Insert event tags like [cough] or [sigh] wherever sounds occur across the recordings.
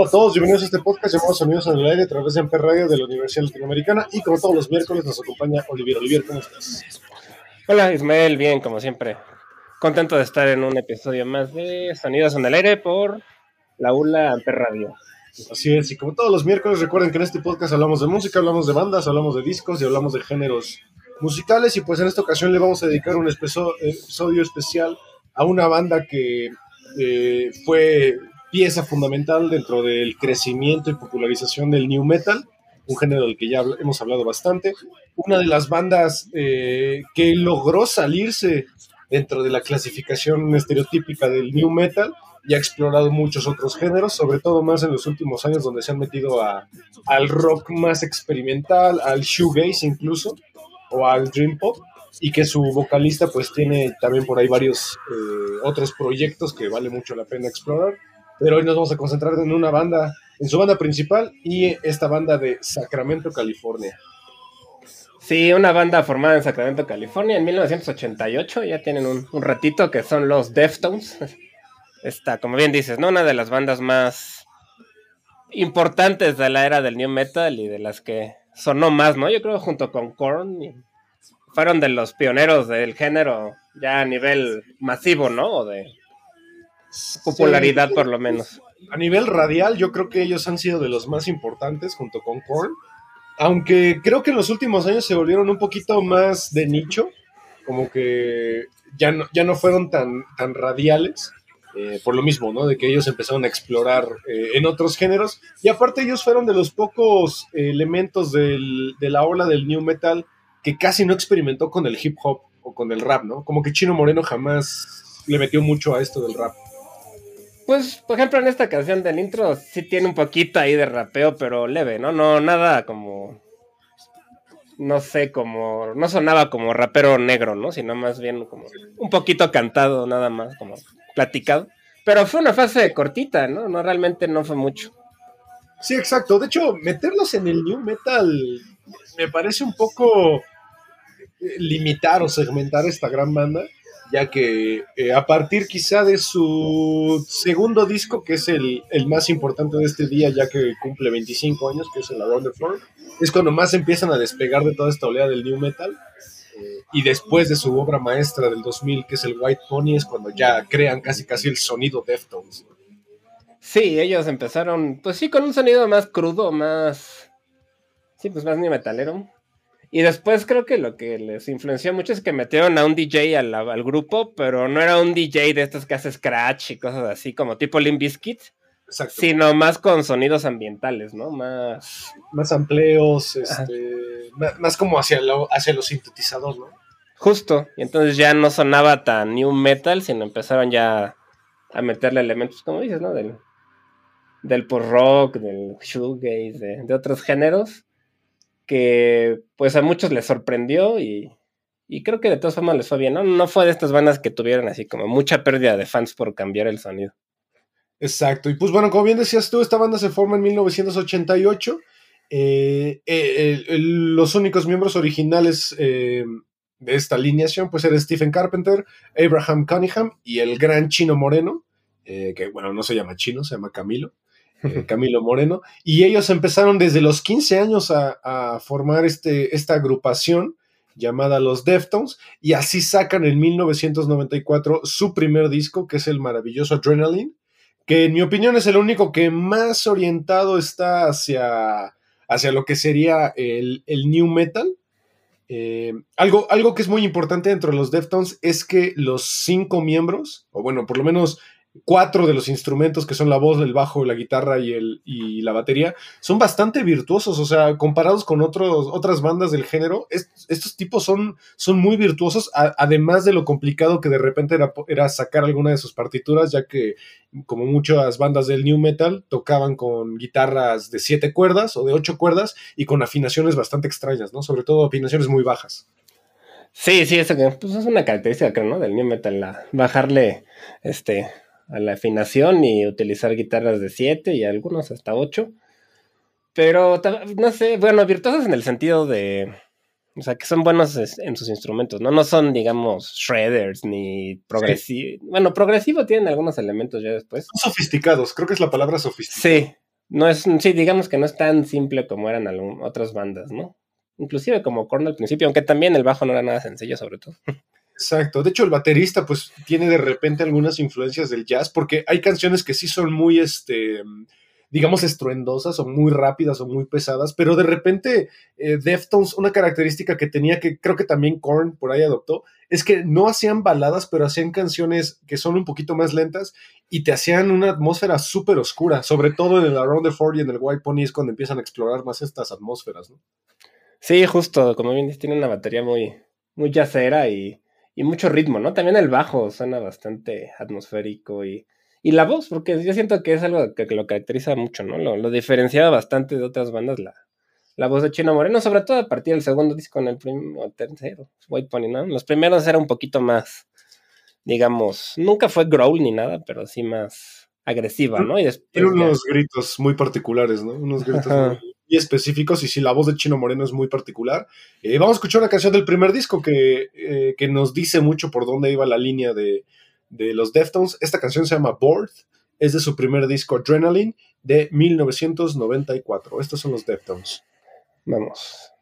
Hola a todos, bienvenidos a este podcast llamado Sonidos en el Aire a través de Amper Radio de la Universidad Latinoamericana y como todos los miércoles nos acompaña Olivier. Olivier, ¿cómo estás? Hola Ismael, bien, como siempre. Contento de estar en un episodio más de Sonidos en el Aire por la ULA Amper Radio. Así es, y como todos los miércoles recuerden que en este podcast hablamos de música, hablamos de bandas, hablamos de discos y hablamos de géneros musicales y pues en esta ocasión le vamos a dedicar un espeso- episodio especial a una banda que eh, fue pieza fundamental dentro del crecimiento y popularización del new metal, un género del que ya hemos hablado bastante. Una de las bandas eh, que logró salirse dentro de la clasificación estereotípica del new metal y ha explorado muchos otros géneros, sobre todo más en los últimos años donde se han metido al rock más experimental, al shoegaze incluso, o al dream pop, y que su vocalista pues tiene también por ahí varios eh, otros proyectos que vale mucho la pena explorar. Pero hoy nos vamos a concentrar en una banda, en su banda principal y esta banda de Sacramento, California. Sí, una banda formada en Sacramento, California en 1988, ya tienen un, ratito que son los Deftones. [laughs] Esta, como bien dices, ¿no? Una de las bandas más importantes de la era del new metal y de las que sonó más, ¿no? Yo creo junto con Korn fueron de los pioneros del género ya a nivel masivo, ¿no? De popularidad Sí, por lo menos. A nivel radial, yo creo que ellos han sido de los más importantes junto con Korn. Aunque creo que en los últimos años se volvieron un poquito más de nicho, como que ya no, ya no fueron tan, tan radiales, eh, por lo mismo, ¿no? De que ellos empezaron a explorar eh, en otros géneros. Y aparte ellos fueron de los pocos eh, elementos del- de la ola del new metal que casi no experimentó con el hip hop o con el rap, ¿no? Como que Chino Moreno jamás le metió mucho a esto del rap. Pues, por ejemplo, en esta canción del intro sí tiene un poquito ahí de rapeo, pero leve, ¿no? No, nada como. No sé, como. No sonaba como rapero negro, ¿no? Sino más bien como un poquito cantado, nada más, como platicado. Pero fue una fase cortita, ¿no? No realmente no fue mucho. Sí, exacto. De hecho, meterlos en el new metal me parece un poco eh, limitar o segmentar esta gran banda, ya que eh, a partir quizá de su segundo disco, que es el, el más importante de este día, ya que cumple 25 años, que es el Around the Floor, es cuando más empiezan a despegar de toda esta oleada del new metal. eh, y después de su obra maestra del 2000, que es el White Pony, es cuando ya crean casi casi el sonido Deftones. Sí, ellos empezaron, pues sí, con un sonido más crudo, más. Sí, pues más ni metalero. Y después creo que lo que les influenció mucho es que metieron a un DJ al, al grupo, pero no era un DJ de estos que hace scratch y cosas así, como tipo Limp Bizkit, Exacto. sino más con sonidos ambientales, ¿no? Más. más amplios, este, más, como hacia, lo, hacia los sintetizadores, ¿no? Justo. Y entonces ya no sonaba tan new metal, sino empezaron ya a meterle elementos, como dices, ¿no? Del, del post-rock, del shoegaze, de, de otros géneros, que pues a muchos les sorprendió y, y creo que de todas formas les fue bien, ¿no? No fue de estas bandas que tuvieron así como mucha pérdida de fans por cambiar el sonido. Exacto. Y pues bueno, como bien decías tú, esta banda se forma en 1988. Eh, eh, los únicos miembros originales eh, de esta alineación pues eran Stephen Carpenter, Abraham Cunningham y el gran Chino Moreno, que bueno, no se llama Chino, se llama Camilo. Eh, Camilo Moreno, y ellos empezaron desde los 15 años a, formar este, esta agrupación llamada Los Deftones, y así sacan en 1994 su primer disco, que es el maravilloso Adrenaline, que en mi opinión es el único que más orientado está hacia, hacia lo que sería el, el new metal. Eh, algo, algo que es muy importante dentro de los Deftones es que los cinco miembros, o bueno, por lo menos cuatro de los instrumentos que son la voz, el bajo, la guitarra y, el, y la batería son bastante virtuosos, o sea, comparados con otros, otras bandas del género, estos tipos son, son muy virtuosos, además de lo complicado que de repente era, sacar alguna de sus partituras, ya que como muchas bandas del new metal tocaban con guitarras de siete cuerdas o de ocho cuerdas y con afinaciones bastante extrañas, ¿no? Sobre todo afinaciones muy bajas. Sí, sí, eso pues es una característica, creo, ¿no? Del new metal, la, bajarle, este, a la afinación y utilizar guitarras de 7 y algunos hasta 8. Pero no sé, bueno, virtuosos en el sentido de. O sea, que son buenos en sus instrumentos, ¿no? No son, digamos, shredders ni progresivos. Bueno, progresivo tienen algunos elementos ya después. Son sofisticados, creo que es la palabra sofisticado. Sí, no es, sí, digamos que no es tan simple como eran otras bandas, ¿no? Inclusive como Korn al principio, aunque también el bajo no era nada sencillo, sobre todo. [laughs] Exacto. De hecho, el baterista, pues, tiene de repente algunas influencias del jazz, porque hay canciones que sí son muy, este, digamos, estruendosas o muy rápidas o muy pesadas, pero de repente eh, Deftones, una característica que tenía que creo que también Korn por ahí adoptó, es que no hacían baladas, pero hacían canciones que son un poquito más lentas y te hacían una atmósfera súper oscura, sobre todo en el Around the Ford y en el White Pony es cuando empiezan a explorar más estas atmósferas, ¿no? Sí, justo, como bien dices, tiene una batería muy, muy jazzera y y mucho ritmo, ¿no? También el bajo suena bastante atmosférico y, y la voz, porque yo siento que es algo que, lo caracteriza mucho, ¿no? Lo, lo, diferenciaba bastante de otras bandas la, la voz de Chino Moreno, sobre todo a partir del segundo disco en el primero, tercero, White Pony, ¿no? Los primeros era un poquito más, digamos, nunca fue growl ni nada, pero sí más agresiva, ¿no? Y Tiene unos gritos muy particulares, ¿no? Unos gritos muy, específicos y si la voz de Chino Moreno es muy particular. Eh, vamos a escuchar una canción del primer disco que, eh, que, nos dice mucho por dónde iba la línea de, de los Deftones. Esta canción se llama Bored, es de su primer disco Adrenaline de 1994. Estos son los Deftones. Vamos.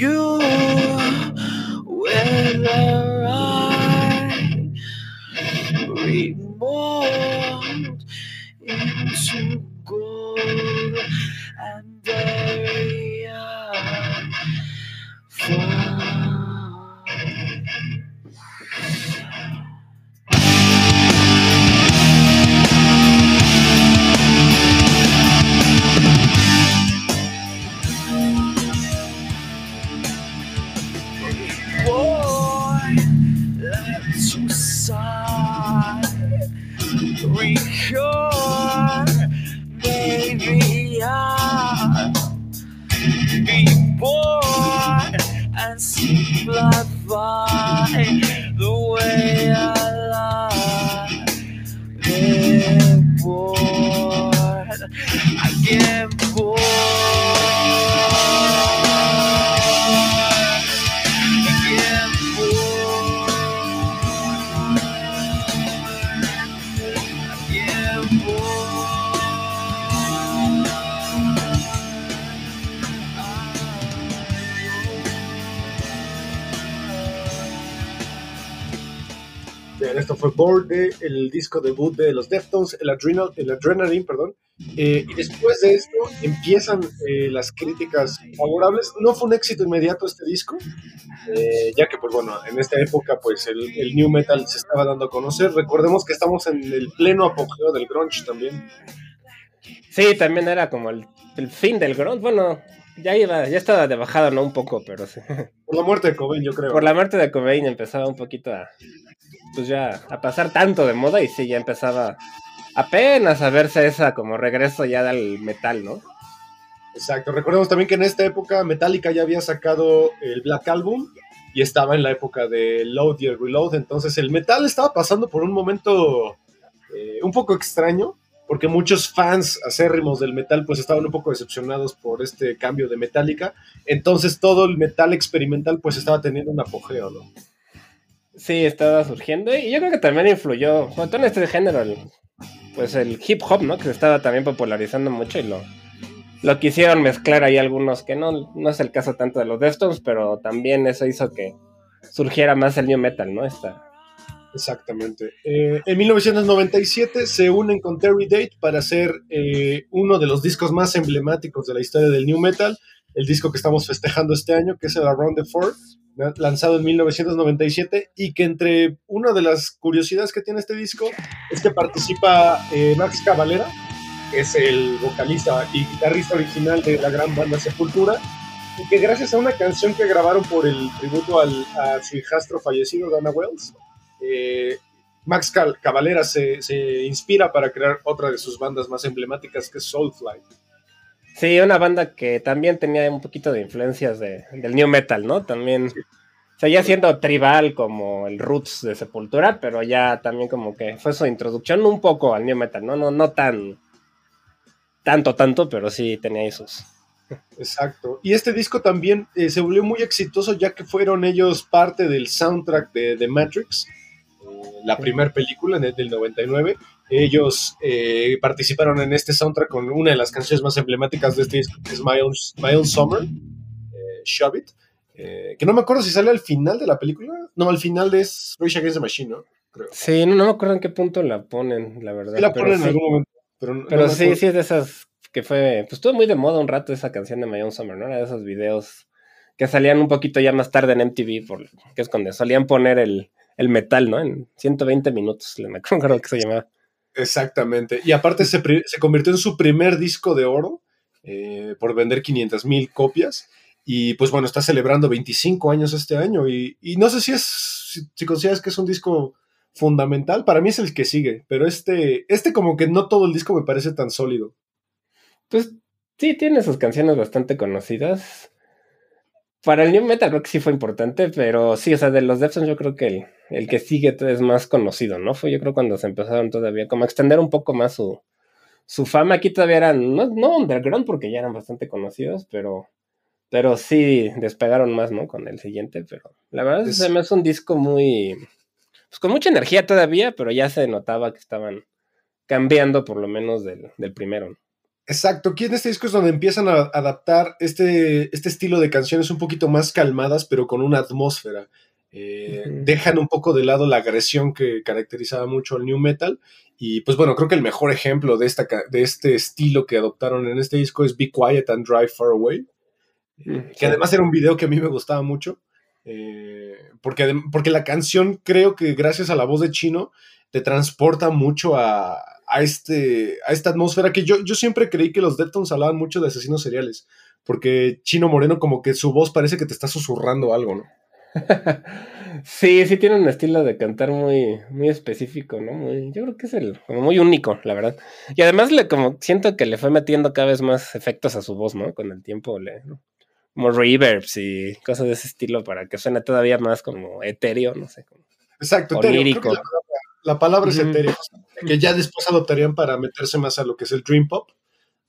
You whether I remold into sun. Record, baby, I be born and see blood. Fue Bored, el disco debut de los Deftones, el, Adrenal, el Adrenaline, perdón. Eh, y después de esto empiezan eh, las críticas favorables. No fue un éxito inmediato este disco, eh, ya que, pues bueno, en esta época, pues el, el, new metal se estaba dando a conocer. Recordemos que estamos en el pleno apogeo del grunge también. Sí, también era como el, el fin del grunge. Bueno, ya iba, ya estaba de bajada, ¿no? Un poco, pero sí. Por la muerte de Cobain, yo creo. Por la muerte de Cobain empezaba un poquito a, pues ya a pasar tanto de moda y sí, ya empezaba apenas a verse esa como regreso ya del metal, ¿no? Exacto, recordemos también que en esta época Metallica ya había sacado el Black Album y estaba en la época de Load y Reload, entonces el metal estaba pasando por un momento eh, un poco extraño, porque muchos fans acérrimos del metal pues estaban un poco decepcionados por este cambio de Metallica, entonces todo el metal experimental pues estaba teniendo un apogeo, ¿no? Sí, estaba surgiendo y yo creo que también influyó, sobre todo en este género, pues el hip hop, ¿no? Que se estaba también popularizando mucho y lo, lo quisieron mezclar ahí algunos que no, no es el caso tanto de los Deftones, pero también eso hizo que surgiera más el new metal, ¿no? Esta, Exactamente. Eh, en 1997 se unen con Terry Date para hacer eh, uno de los discos más emblemáticos de la historia del new metal, el disco que estamos festejando este año, que es el Around the Four, lanzado en 1997, y que entre una de las curiosidades que tiene este disco es que participa eh, Max Cavalera, que es el vocalista y guitarrista original de la gran banda Sepultura, y que gracias a una canción que grabaron por el tributo al, a su hijastro fallecido, Dana Wells, eh, Max Cavalera se, se, inspira para crear otra de sus bandas más emblemáticas, que es Soulfly. Sí, una banda que también tenía un poquito de influencias de, del new metal, ¿no? También seguía siendo tribal como el Roots de Sepultura, pero ya también como que fue su introducción un poco al new metal, ¿no? No, no tan tanto, tanto, pero sí tenía esos. Exacto. Y este disco también eh, se volvió muy exitoso ya que fueron ellos parte del soundtrack de, de Matrix, eh, la primera película de, del 99. Ellos eh, participaron en este soundtrack con una de las canciones más emblemáticas de este disco, que es My Own, My Own Summer, Shove It, que no me acuerdo si sale al final de la película. No, al final es Rage Against the Machine, ¿no? Creo. Sí, no, no, me acuerdo en qué punto la ponen, la verdad. Sí la ponen en sí. algún momento. Pero, pero no sí, sí es de esas que fue, pues estuvo muy de moda un rato esa canción de My Own Summer, ¿no? Era de esos videos que salían un poquito ya más tarde en MTV, por, que es cuando solían poner el, el metal, ¿no? En 120 minutos, me acuerdo que se llamaba. Exactamente. Y aparte se, se convirtió en su primer disco de oro eh, por vender 500 mil copias. Y pues bueno, está celebrando 25 años este año. Y, no sé si es, si, si, consideras que es un disco fundamental. Para mí es el que sigue. Pero este, este como que no todo el disco me parece tan sólido. Pues sí, tiene sus canciones bastante conocidas. Para el New Metal creo que sí fue importante, pero sí, o sea, de los Deftones yo creo que el, el, que sigue es más conocido, ¿no? Fue yo creo cuando se empezaron todavía como a extender un poco más su, su fama. Aquí todavía eran, no, no underground porque ya eran bastante conocidos, pero, pero sí despegaron más, ¿no? Con el siguiente, pero la verdad es, me hace un disco muy, pues con mucha energía todavía, pero ya se notaba que estaban cambiando por lo menos del, del primero, ¿no? Exacto, aquí en este disco es donde empiezan a adaptar este, este estilo de canciones un poquito más calmadas, pero con una atmósfera. Eh, uh -huh. Dejan un poco de lado la agresión que caracterizaba mucho al new metal. Y pues bueno, creo que el mejor ejemplo de, esta, de este estilo que adoptaron en este disco es Be Quiet and Drive Far Away, uh -huh. que además era un video que a mí me gustaba mucho. Eh, porque, porque la canción creo que gracias a la voz de Chino te transporta mucho a, a, este, a esta atmósfera que yo, yo siempre creí que los Deftones hablaban mucho de asesinos seriales, porque Chino Moreno como que su voz parece que te está susurrando algo, ¿no? [laughs] sí, sí tiene un estilo de cantar muy, muy específico, ¿no? Muy, yo creo que es el, como muy único, la verdad. Y además le como siento que le fue metiendo cada vez más efectos a su voz, ¿no? Con el tiempo le, ¿no? como reverbs y cosas de ese estilo para que suene todavía más como etéreo, no sé. Como Exacto, etéreo. La, la, palabra es mm. etéreo, que ya después adoptarían para meterse más a lo que es el dream pop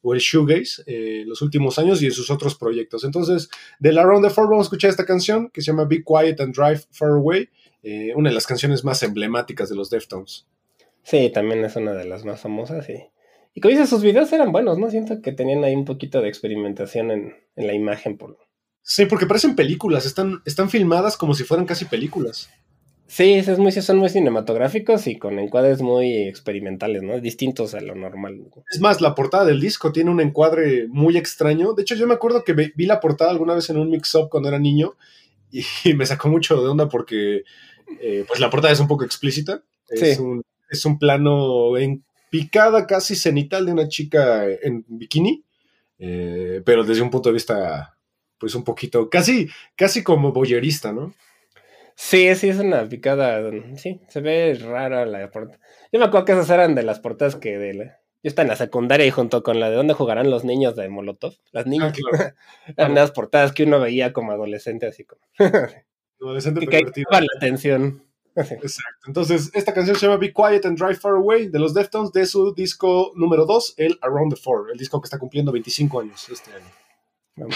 o el shoegaze eh, los últimos años y en sus otros proyectos. Entonces, de la Round the Four vamos a escuchar esta canción que se llama Be Quiet and Drive Far Away, eh, una de las canciones más emblemáticas de los Deftones. Sí, también es una de las más famosas y, y como dices, sus videos eran buenos, ¿no? Siento que tenían ahí un poquito de experimentación en, en la imagen. Por... Sí, porque parecen películas, están, están filmadas como si fueran casi películas. Sí, es muy, son muy cinematográficos y con encuadres muy experimentales, ¿no? Distintos a lo normal. Es más, la portada del disco tiene un encuadre muy extraño. De hecho, yo me acuerdo que vi la portada alguna vez en un mix-up cuando era niño [laughs] y, me sacó mucho de onda porque eh, pues la portada es un poco explícita. Es, sí. un, es un plano en picada casi cenital de una chica en bikini, eh, pero desde un punto de vista pues un poquito, casi, casi como boyerista, ¿no? Sí, sí, es una picada. Sí, se ve rara la portada. Yo me acuerdo que esas eran de las portadas que de la... Yo estaba en la secundaria y junto con la de dónde jugarán los niños de Molotov, las niñas. Ah, claro. [laughs] eran las portadas que uno veía como adolescente, así como. [laughs] adolescente que la atención. Exacto. Entonces, esta canción se llama Be Quiet and Drive Far Away de los Deftones de su disco número 2, el Around the Four, el disco que está cumpliendo 25 años este año. Vamos.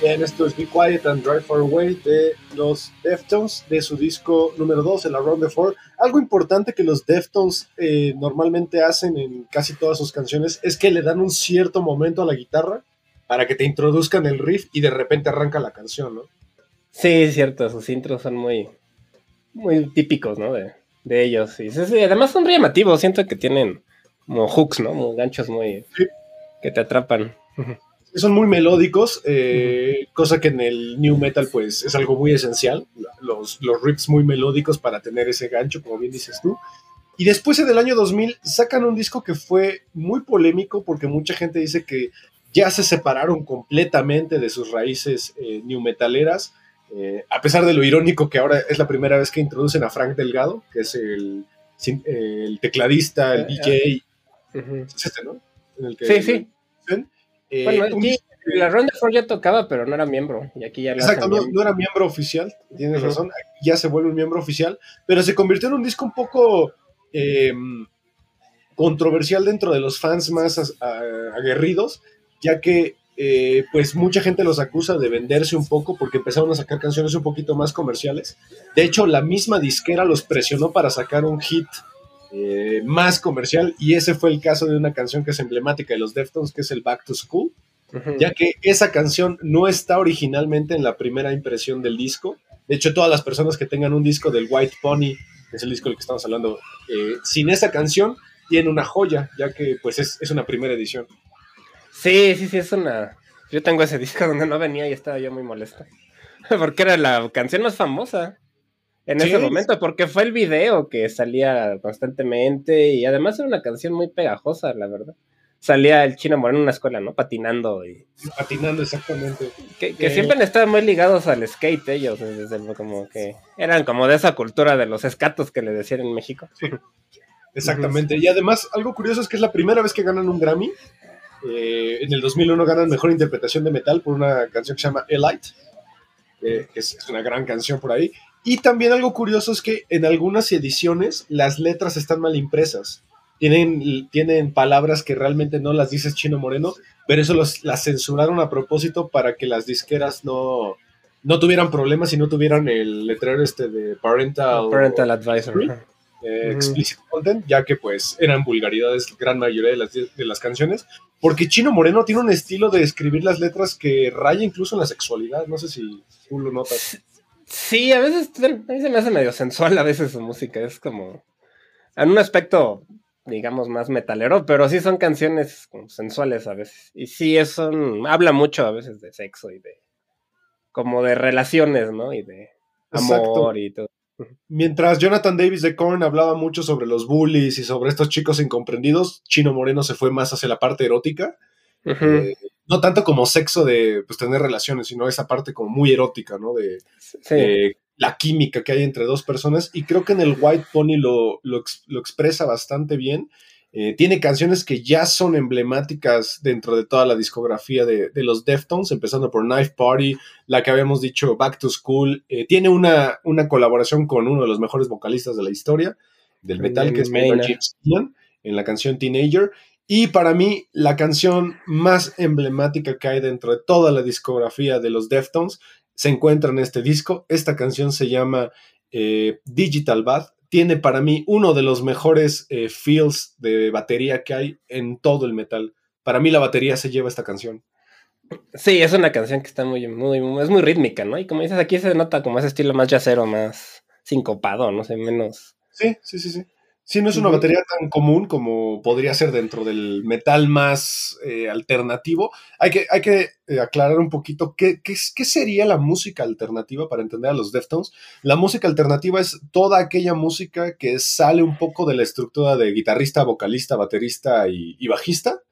Bien, esto es Be Quiet and Drive Far Away de los Deftones, de su disco número 2, el Around the Four. Algo importante que los Deftones eh, normalmente hacen en casi todas sus canciones es que le dan un cierto momento a la guitarra para que te introduzcan el riff y de repente arranca la canción, ¿no? Sí, es cierto, sus intros son muy, muy típicos, ¿no? De, de ellos. Y sí, sí, además son llamativos, siento que tienen como hooks, ¿no? Como ganchos muy... Sí. que te atrapan. Son muy melódicos, eh, cosa que en el new metal pues es algo muy esencial, los, los riffs muy melódicos para tener ese gancho, como bien dices tú. Y después en el año 2000 sacan un disco que fue muy polémico porque mucha gente dice que ya se separaron completamente de sus raíces eh, new metaleras, eh, a pesar de lo irónico que ahora es la primera vez que introducen a Frank Delgado, que es el, el tecladista, el Eh, DJ, Ujú. es este, ¿no? En el que- Sí, sí. Eh, Bueno, un la Ronda Ford ya tocaba, pero no era miembro. Y aquí ya Exacto, no, era miembro oficial, tienes razón, aquí ya se vuelve un miembro oficial, pero se convirtió en un disco un poco eh, controversial dentro de los fans más aguerridos, ya que eh, pues mucha gente los acusa de venderse un poco porque empezaron a sacar canciones un poquito más comerciales. De hecho, la misma disquera los presionó para sacar un hit eh, más comercial y ese fue el caso de una canción que es emblemática de los Deftones, que es el Back to School ya que esa canción no está originalmente en la primera impresión del disco. De hecho, todas las personas que tengan un disco del White Pony, que es el disco del que estamos hablando, eh, sin esa canción, tienen una joya, ya que pues es, es una primera edición. Sí, sí, sí, es una. Yo tengo ese disco donde no venía y estaba yo muy molesto. [laughs] Porque era la canción más famosa en Sí. ese momento, porque fue el video que salía constantemente y además era una canción muy pegajosa, la verdad. Salía el chino moreno en una escuela, ¿no? Patinando y. Patinando exactamente. Que, que Eh. siempre han estado muy ligados al skate ellos, desde como que eran como de esa cultura de los escatos que le decían en México. [laughs] Exactamente. Y además, algo curioso es que es la primera vez que ganan un Grammy. Eh, en el 2001 ganan Mejor Interpretación de Metal por una canción que se llama Elite, eh, que es, es una gran canción por ahí. Y también algo curioso es que en algunas ediciones las letras están mal impresas. Tienen, tienen palabras que realmente no las dice Chino Moreno, pero eso los, las censuraron a propósito para que las disqueras no, no tuvieran problemas y no tuvieran el letrero este de parental, Parental Advisor. Eh, explicit content, ya que pues eran vulgaridades gran mayoría de las, de las canciones, porque Chino Moreno tiene un estilo de escribir las letras que raya incluso en la sexualidad, no sé si tú lo notas. Sí, a veces a mí se me hace medio sensual a veces su música, es como en un aspecto digamos más metalero, pero sí son canciones sensuales a veces. Y sí eso habla mucho a veces de sexo y de como de relaciones, ¿no? Y de amor Exacto. y todo. Mientras Jonathan Davis de Korn hablaba mucho sobre los bullies y sobre estos chicos incomprendidos, Chino Moreno se fue más hacia la parte erótica, eh, no tanto como sexo de pues, tener relaciones, sino esa parte como muy erótica, ¿no? De, Sí. la química que hay entre dos personas y creo que en el White Pony lo, lo expresa bastante bien. Eh, tiene canciones que ya son emblemáticas dentro de toda la discografía de, de los Deftones, empezando por Knife Party, la que habíamos dicho Back to School. Eh, tiene una, una colaboración con uno de los mejores vocalistas de la historia del metal, que es Maynard. James en la canción Teenager. Y para mí, la canción más emblemática que hay dentro de toda la discografía de los Deftones se encuentra en este disco. Esta canción se llama eh, Digital Bath. Tiene para mí uno de los mejores eh, feels de batería que hay en todo el metal. Para mí la batería se lleva esta canción. Sí, es una canción que está muy, muy, muy- es muy rítmica, ¿no? Y como dices, aquí se nota como ese estilo más yacero, más sincopado, no sé, menos. Sí, sí, sí, sí. Sí, no es una batería tan común como podría ser dentro del metal más eh, alternativo. Hay que, hay que eh, aclarar un poquito qué, qué, qué sería la música alternativa para entender a los Deftones. La música alternativa es toda aquella música que sale un poco de la estructura de guitarrista, vocalista, baterista y, y bajista,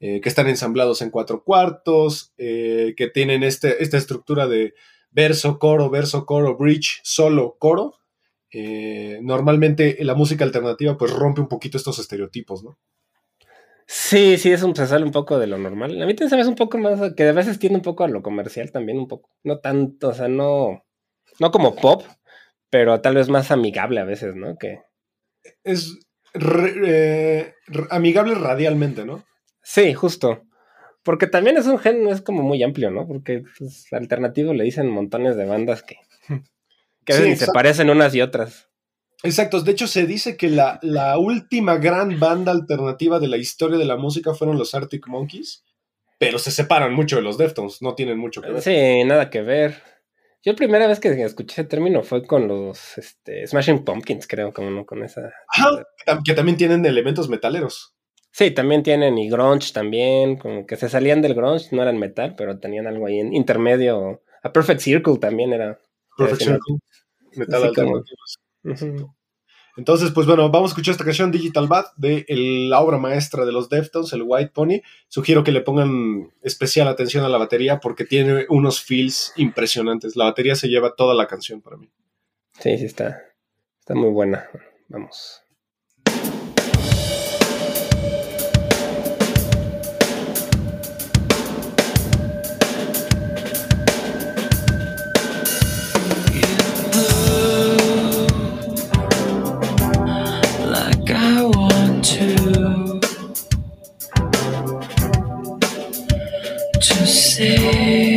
eh, que están ensamblados en cuatro cuartos, que tienen este, esta estructura de verso, coro, verso, coro, bridge, solo, coro. Eh, normalmente la música alternativa pues rompe un poquito estos estereotipos, ¿no? Sí, sí, es un, se sale un poco de lo normal. A mí también se me hace un poco más, que a veces tiende un poco a lo comercial también, un poco. No tanto, o sea, no, no como pop, pero tal vez más amigable a veces, ¿no? Que Es re- eh, amigable radialmente, ¿no? sí, justo. Porque también es un género, es como muy amplio, ¿no? Porque pues, alternativo le dicen montones de bandas que, que Sí, se parecen unas y otras. Exacto, de hecho se dice que la, la última gran banda alternativa de la historia de la música fueron los Arctic Monkeys, pero se separan mucho de los Deftones, no tienen mucho que ver. Sí, nada que ver. Yo la primera vez que escuché ese término fue con los este, Smashing Pumpkins, creo, como no con esa. Ajá, que tam- que también tienen elementos metaleros. Sí, también tienen y grunge también, como que se salían del grunge, no eran metal, pero tenían algo ahí en intermedio. A Perfect Circle también era. Perfect Circle, metal Así como- alternativo. Ujú. Entonces, pues bueno, vamos a escuchar esta canción Digital Bad de el- la obra maestra de los Deftones, el White Pony. Sugiero que le pongan especial atención a la batería porque tiene unos feels impresionantes. La batería se lleva toda la canción para mí. Sí, sí, está, está muy buena. Vamos. Say,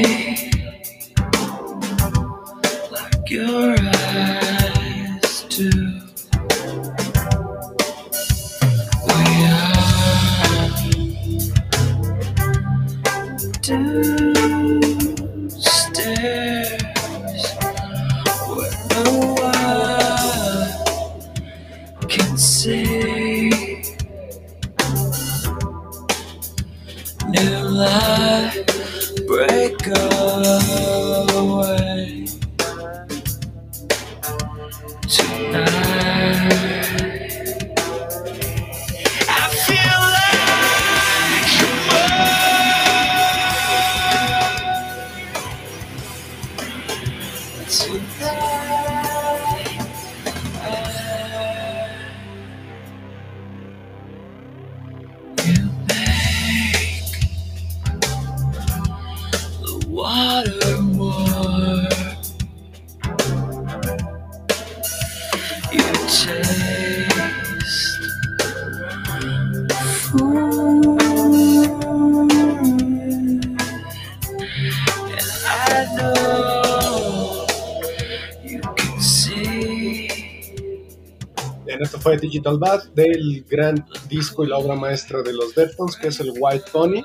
Bad del gran disco y la obra maestra de los Deftones, que es el White Pony.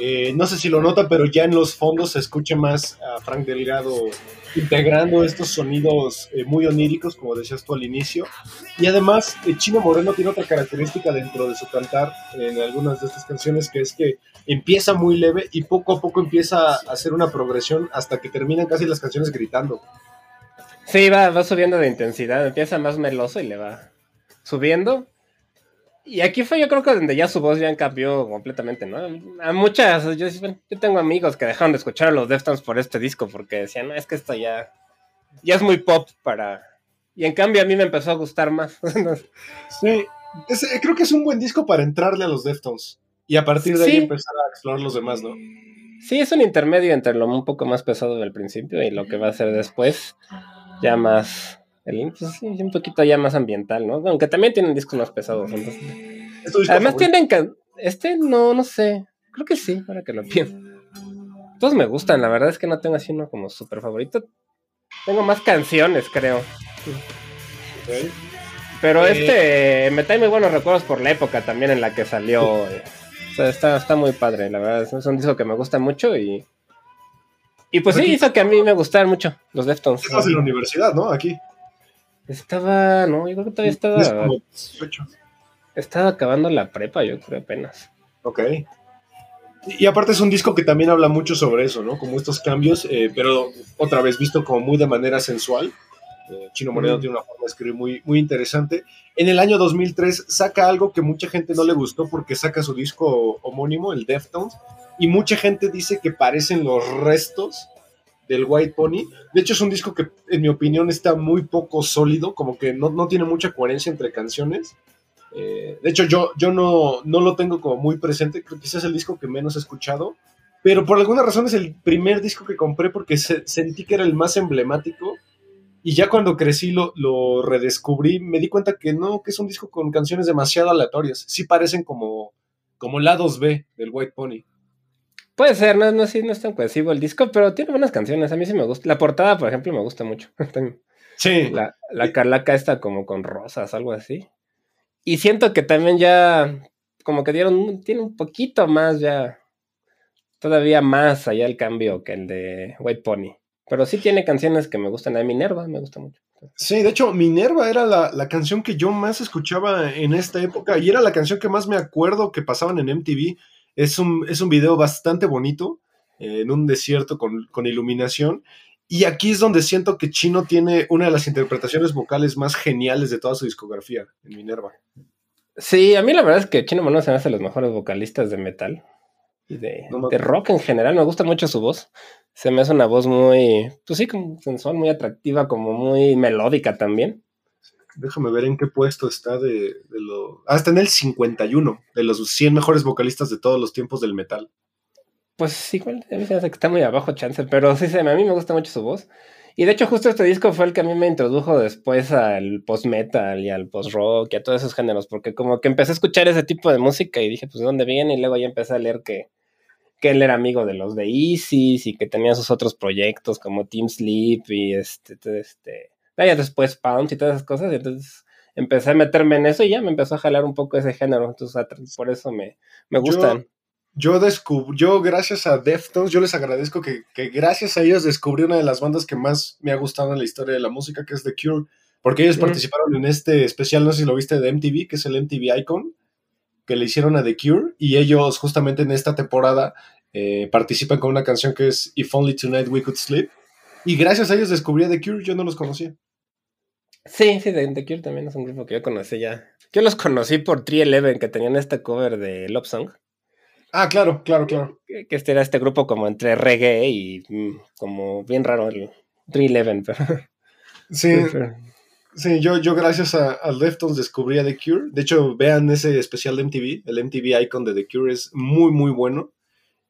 Eh, no sé si lo nota, pero ya en los fondos se escucha más a Frank Delgado integrando estos sonidos eh, muy oníricos, como decías tú al inicio. Y además, eh, Chino Moreno tiene otra característica dentro de su cantar en algunas de estas canciones, que es que empieza muy leve y poco a poco empieza a hacer una progresión hasta que terminan casi las canciones gritando. Sí, va subiendo de intensidad, empieza más meloso y le va subiendo. Y aquí fue yo creo que donde ya su voz ya cambió completamente, ¿no? A muchas, yo, yo tengo amigos que dejaron de escuchar a los Deftones por este disco porque decían, no, es que esto ya, ya es muy pop para... Y en cambio a mí me empezó a gustar más. [laughs] Sí, es- eh, creo que es un buen disco para entrarle a los Deftones y a partir de ahí empezar a explorar los demás, ¿no? sí, es un intermedio entre lo un poco más pesado del principio y lo que va a ser después, ya más... El, pues sí, un poquito ya más ambiental, ¿no? Aunque también tienen discos más pesados. Entonces, ¿Es tu disco Además tienen can- este no, no sé. Creo que sí, ahora que lo pienso. Todos me gustan, la verdad es que no tengo así uno como súper favorito. Tengo más canciones, creo. Pero Eh. este me trae muy buenos recuerdos por la época también en la que salió. eh. O sea, está, está muy padre, la verdad. Es un disco que me gusta mucho y. Y pues sí, hizo que a mí me gustaran mucho los Deftones. Estás en la universidad, ¿no? Aquí. Estaba, no, yo creo que todavía Es estaba, como 18. estaba acabando la prepa, yo creo apenas. Ok. Y aparte es un disco que también habla mucho sobre eso, ¿no? Como estos cambios, eh, pero otra vez visto como muy de manera sensual. Eh, Chino Moreno Mm. tiene una forma de escribir muy, muy interesante. En el año 2003 saca algo que mucha gente no le gustó porque saca su disco homónimo, el Deftones, y mucha gente dice que parecen los restos del White Pony. De hecho es un disco que en mi opinión está muy poco sólido, como que no, no tiene mucha coherencia entre canciones. Eh, de hecho, yo, yo no, no lo tengo como muy presente, creo que ese es el disco que menos he escuchado, pero por alguna razón es el primer disco que compré porque se- sentí que era el más emblemático y ya cuando crecí lo, lo redescubrí, me di cuenta que no, que es un disco con canciones demasiado aleatorias, sí parecen como, como lados B del White Pony. Puede ser, no, no, sí, no es tan cohesivo el disco, pero tiene buenas canciones. A mí sí me gusta. La portada, por ejemplo, me gusta mucho. [laughs] Sí, La, la calaca está como con rosas, algo así. Y siento que también ya, como que dieron, un- tiene un poquito más ya, todavía más allá el cambio que el de White Pony. Pero sí tiene canciones que me gustan. A Minerva me gusta mucho. Sí, de hecho, Minerva era la, la canción que yo más escuchaba en esta época y era la canción que más me acuerdo que pasaban en MTV. Es un, es un video bastante bonito, eh, en un desierto con, con iluminación. Y aquí es donde siento que Chino tiene una de las interpretaciones vocales más geniales de toda su discografía, en Minerva. Sí, a mí la verdad es que Chino Mono se me hace los mejores vocalistas de metal y de, No de rock en general. Me gusta mucho su voz. Se me hace una voz muy, pues sí, como sensual, muy atractiva, como muy melódica también. Déjame ver en qué puesto está de, de lo... Ah, está en el 51, de los 100 mejores vocalistas de todos los tiempos del metal. Pues igual, a mí se hace que está muy abajo chance, pero sí, a mí me gusta mucho su voz. Y de hecho justo este disco fue el que a mí me introdujo después al post-metal y al post-rock y a todos esos géneros, porque como que empecé a escuchar ese tipo de música y dije, pues, ¿de dónde viene? Y luego ya empecé a leer que, que él era amigo de los de Isis y que tenía sus otros proyectos como Team Sleep y este, este, ya después Pounce y todas esas cosas, y entonces empecé a meterme en eso y ya me empezó a jalar un poco ese género, entonces por eso me, me Yo- gustan. Yo descubrí, yo gracias a Deftones, yo les agradezco que, que gracias a ellos descubrí una de las bandas que más me ha gustado en la historia de la música, que es The Cure, porque ellos Mm. participaron en este especial, no sé si lo viste, de MTV, que es el MTV Icon, que le hicieron a The Cure, y ellos justamente en esta temporada eh, participan con una canción que es If Only Tonight We Could Sleep, y gracias a ellos descubrí a The Cure, yo no los conocía. Sí, sí, de The Cure también es un grupo que yo conocí ya. Yo los conocí por 311, que tenían este cover de Love Song. Ah, claro, claro, claro. Que que este era este grupo como entre reggae y mm, como bien raro el 311. Pero, Sí, [laughs] pero- Sí, yo, yo gracias a, a Deftones descubrí a The Cure. De hecho, vean ese especial de MTV. El MTV Icon de The Cure es muy, muy bueno.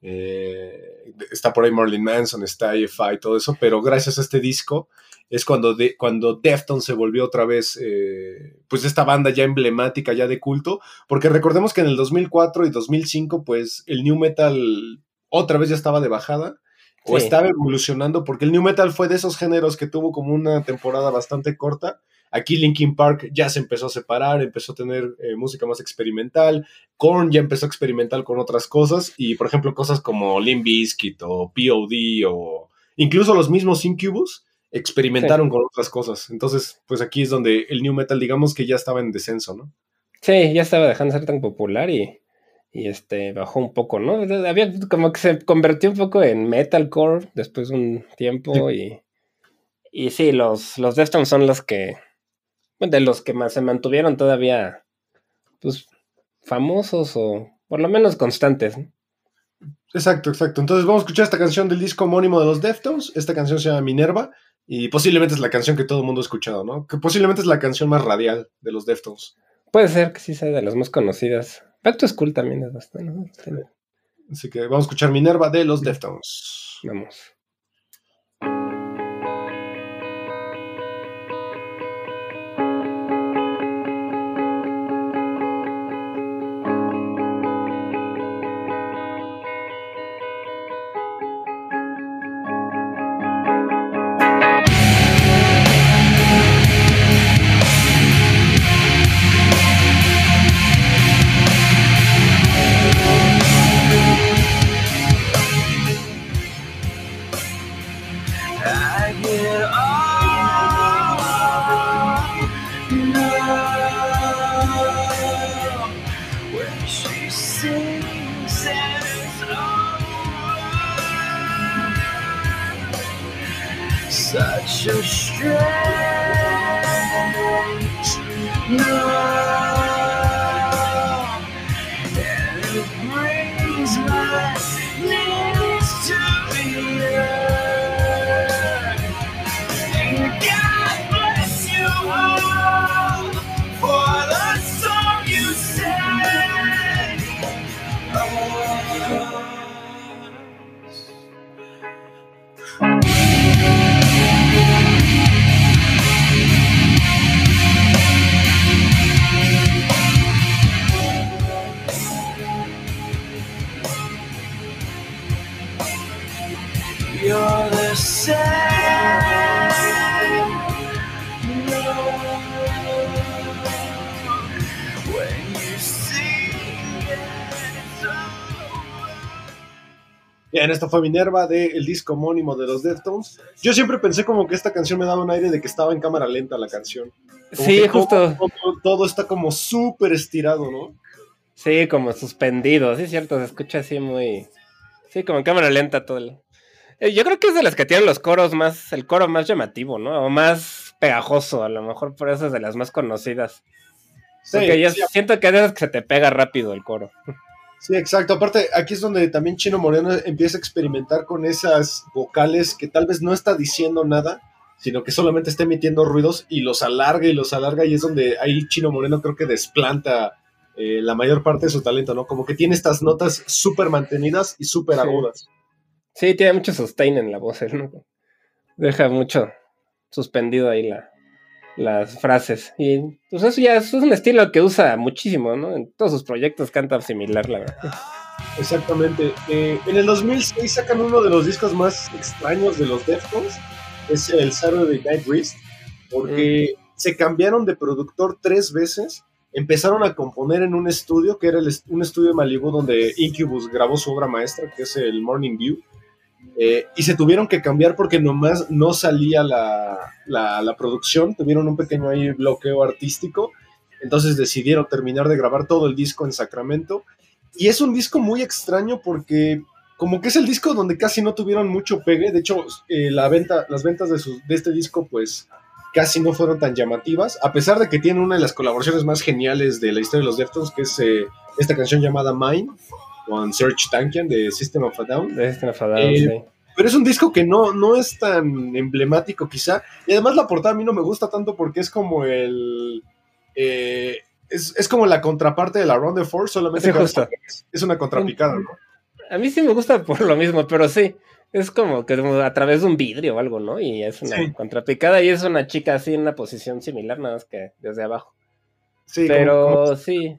Eh, está por ahí Marlon Manson, está AFI, todo eso. Pero gracias a este disco es cuando, de, cuando Deftones se volvió otra vez, eh, pues esta banda ya emblemática, ya de culto. Porque recordemos que en el 2004 y 2005, pues el New Metal otra vez ya estaba de bajada o estaba evolucionando, porque el new metal fue de esos géneros que tuvo como una temporada bastante corta. Aquí Linkin Park ya se empezó a separar, empezó a tener eh, música más experimental. Korn ya empezó a experimentar con otras cosas, y por ejemplo, cosas como Limp Bizkit o POD o incluso los mismos Incubus experimentaron con otras cosas. Entonces, pues aquí es donde el new metal, digamos que ya estaba en descenso, ¿no? sí, ya estaba dejando de ser tan popular y, y este bajó un poco, ¿no? Había como que se convirtió un poco en metalcore después de un tiempo y, y sí, los, los Deftones son los que, bueno, de los que más se mantuvieron todavía, pues, famosos o por lo menos constantes. ¿no? Exacto, exacto. Entonces vamos a escuchar esta canción del disco homónimo de los Deftones. Esta canción se llama Minerva y posiblemente es la canción que todo el mundo ha escuchado, ¿no? Que posiblemente es la canción más radial de los Deftones. Puede ser que sí sea de las más conocidas. Back to School también es bastante. ¿no? Sí, Así que vamos a escuchar Minerva de los Deftones. Vamos. Bien, esta fue Minerva del disco homónimo de los Deftones. Yo siempre pensé como que esta canción me daba un aire de que estaba en cámara lenta la canción. Como Sí, todo- justo. Todo, todo está como súper estirado, ¿no? Sí, como suspendido, sí, es cierto, se escucha así muy. Sí, como en cámara lenta todo el. Eh, Yo creo que es de las que tienen los coros más. El coro más llamativo, ¿no? O más pegajoso, a lo mejor por eso es de las más conocidas. Sí, Porque yo sí, siento que es de esas que se te pega rápido el coro. Sí, exacto. Aparte, aquí es donde también Chino Moreno empieza a experimentar con esas vocales que tal vez no está diciendo nada, sino que solamente está emitiendo ruidos y los alarga y los alarga y es donde ahí Chino Moreno creo que desplanta eh, la mayor parte de su talento, ¿no? Como que tiene estas notas súper mantenidas y súper Sí. agudas. Sí, tiene mucho sustain en la voz, él, ¿no? Deja mucho suspendido ahí la, las frases. Y pues eso ya es un estilo que usa muchísimo, ¿no? En todos sus proyectos canta similar, la verdad. Exactamente. Eh, en el 2006 sacan uno de los discos más extraños de los Deftones, es el Saturday Night Wrist, porque se cambiaron de productor tres veces, empezaron a componer en un estudio, que era el est- un estudio de Malibu donde Incubus grabó su obra maestra, que es el Morning View, eh, y se tuvieron que cambiar porque nomás no salía la, la, producción, tuvieron un pequeño ahí bloqueo artístico, entonces decidieron terminar de grabar todo el disco en Sacramento, y es un disco muy extraño porque como que es el disco donde casi no tuvieron mucho pegue. De hecho, eh, la venta, las ventas de, sus- de este disco pues casi no fueron tan llamativas. A pesar de que tiene una de las colaboraciones más geniales de la historia de los Deftones, que es eh, esta canción llamada Mine, con Serge Tankian de System of a Down. De este enfadado, Eh, sí. Pero es un disco que no, no es tan emblemático quizá. Y además la portada a mí no me gusta tanto porque es como el... eh, es, es como la contraparte de la Round the Force, solamente Sí, es, es una contrapicada, ¿no? A mí sí me gusta por lo mismo, pero sí. Es como que como a través de un vidrio o algo, ¿no? Y es una Sí. contrapicada y es una chica así en una posición similar, nada más que desde abajo. Sí, como- Pero como- sí.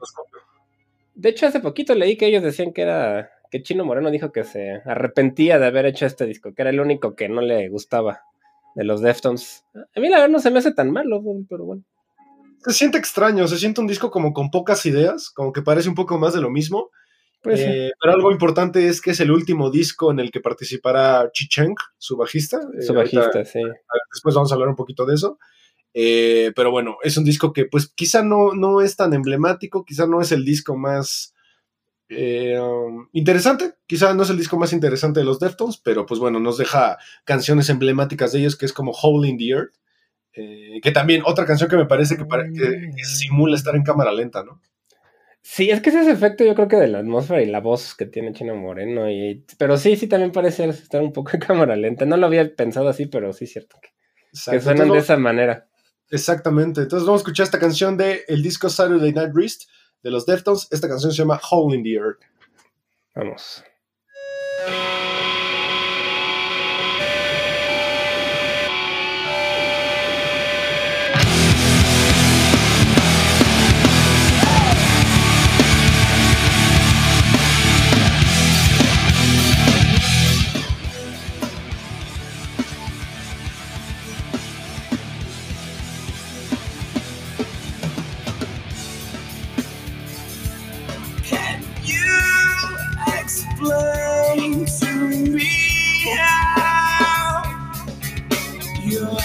De hecho, hace poquito leí que ellos decían que era. que Chino Moreno dijo que se arrepentía de haber hecho este disco, que era el único que no le gustaba de los Deftones. A mí la verdad no se me hace tan malo, pero bueno. Se siente extraño, se siente un disco como con pocas ideas, como que parece un poco más de lo mismo. Pues sí. Eh, pero algo importante es que es el último disco en el que participará Chicheng, su bajista. Eh, su ahorita- bajista, sí. después vamos a hablar un poquito de eso. Eh, pero bueno, es un disco que pues quizá no, no es tan emblemático, quizá no es el disco más eh, um, interesante, quizá no es el disco más interesante de los Deftones, pero pues bueno, nos deja canciones emblemáticas de ellos que es como Hole in the Earth, eh, que también otra canción que me parece que, pare- que- que simula estar en cámara lenta, ¿no? Sí, es que ese es efecto yo creo que de la atmósfera y la voz que tiene Chino Moreno. Y... Pero sí, sí, también parece estar un poco en [laughs] cámara lenta. No lo había pensado así, pero sí es cierto que, suenan de esa manera. Exactamente. Entonces vamos a escuchar esta canción de el disco Saturday Night Wrist de los Deftones. Esta canción se llama Hole in the Earth. Vamos. me out. You're.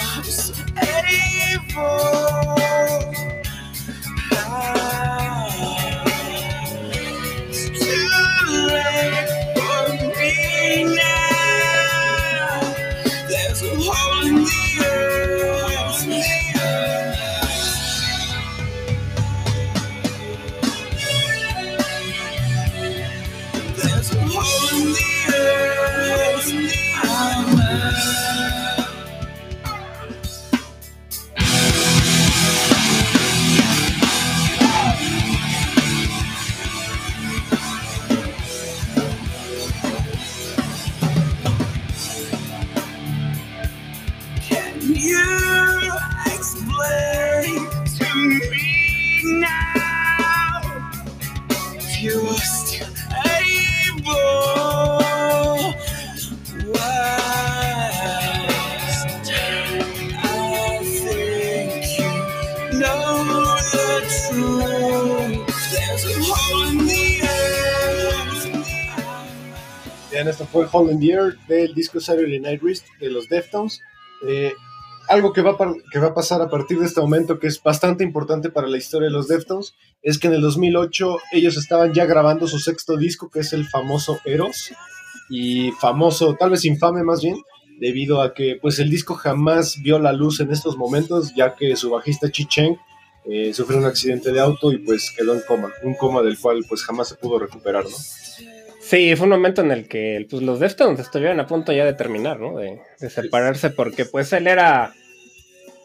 Bien, esto fue Hole in the Air del disco Saturday Night Wrist de los Deftones. Eh, algo que va, a que va a pasar a partir de este momento, que es bastante importante para la historia de los Deftones, es que en el 2008 ellos estaban ya grabando su sexto disco, que es el famoso Eros, y famoso, tal vez infame más bien, debido a que pues el disco jamás vio la luz en estos momentos, ya que su bajista Chi Cheng eh, sufrió un accidente de auto y pues quedó en coma, un coma del cual pues jamás se pudo recuperar, ¿no? Sí, fue un momento en el que pues, los Deftones estuvieron a punto ya de terminar, ¿no? De, de separarse porque pues él era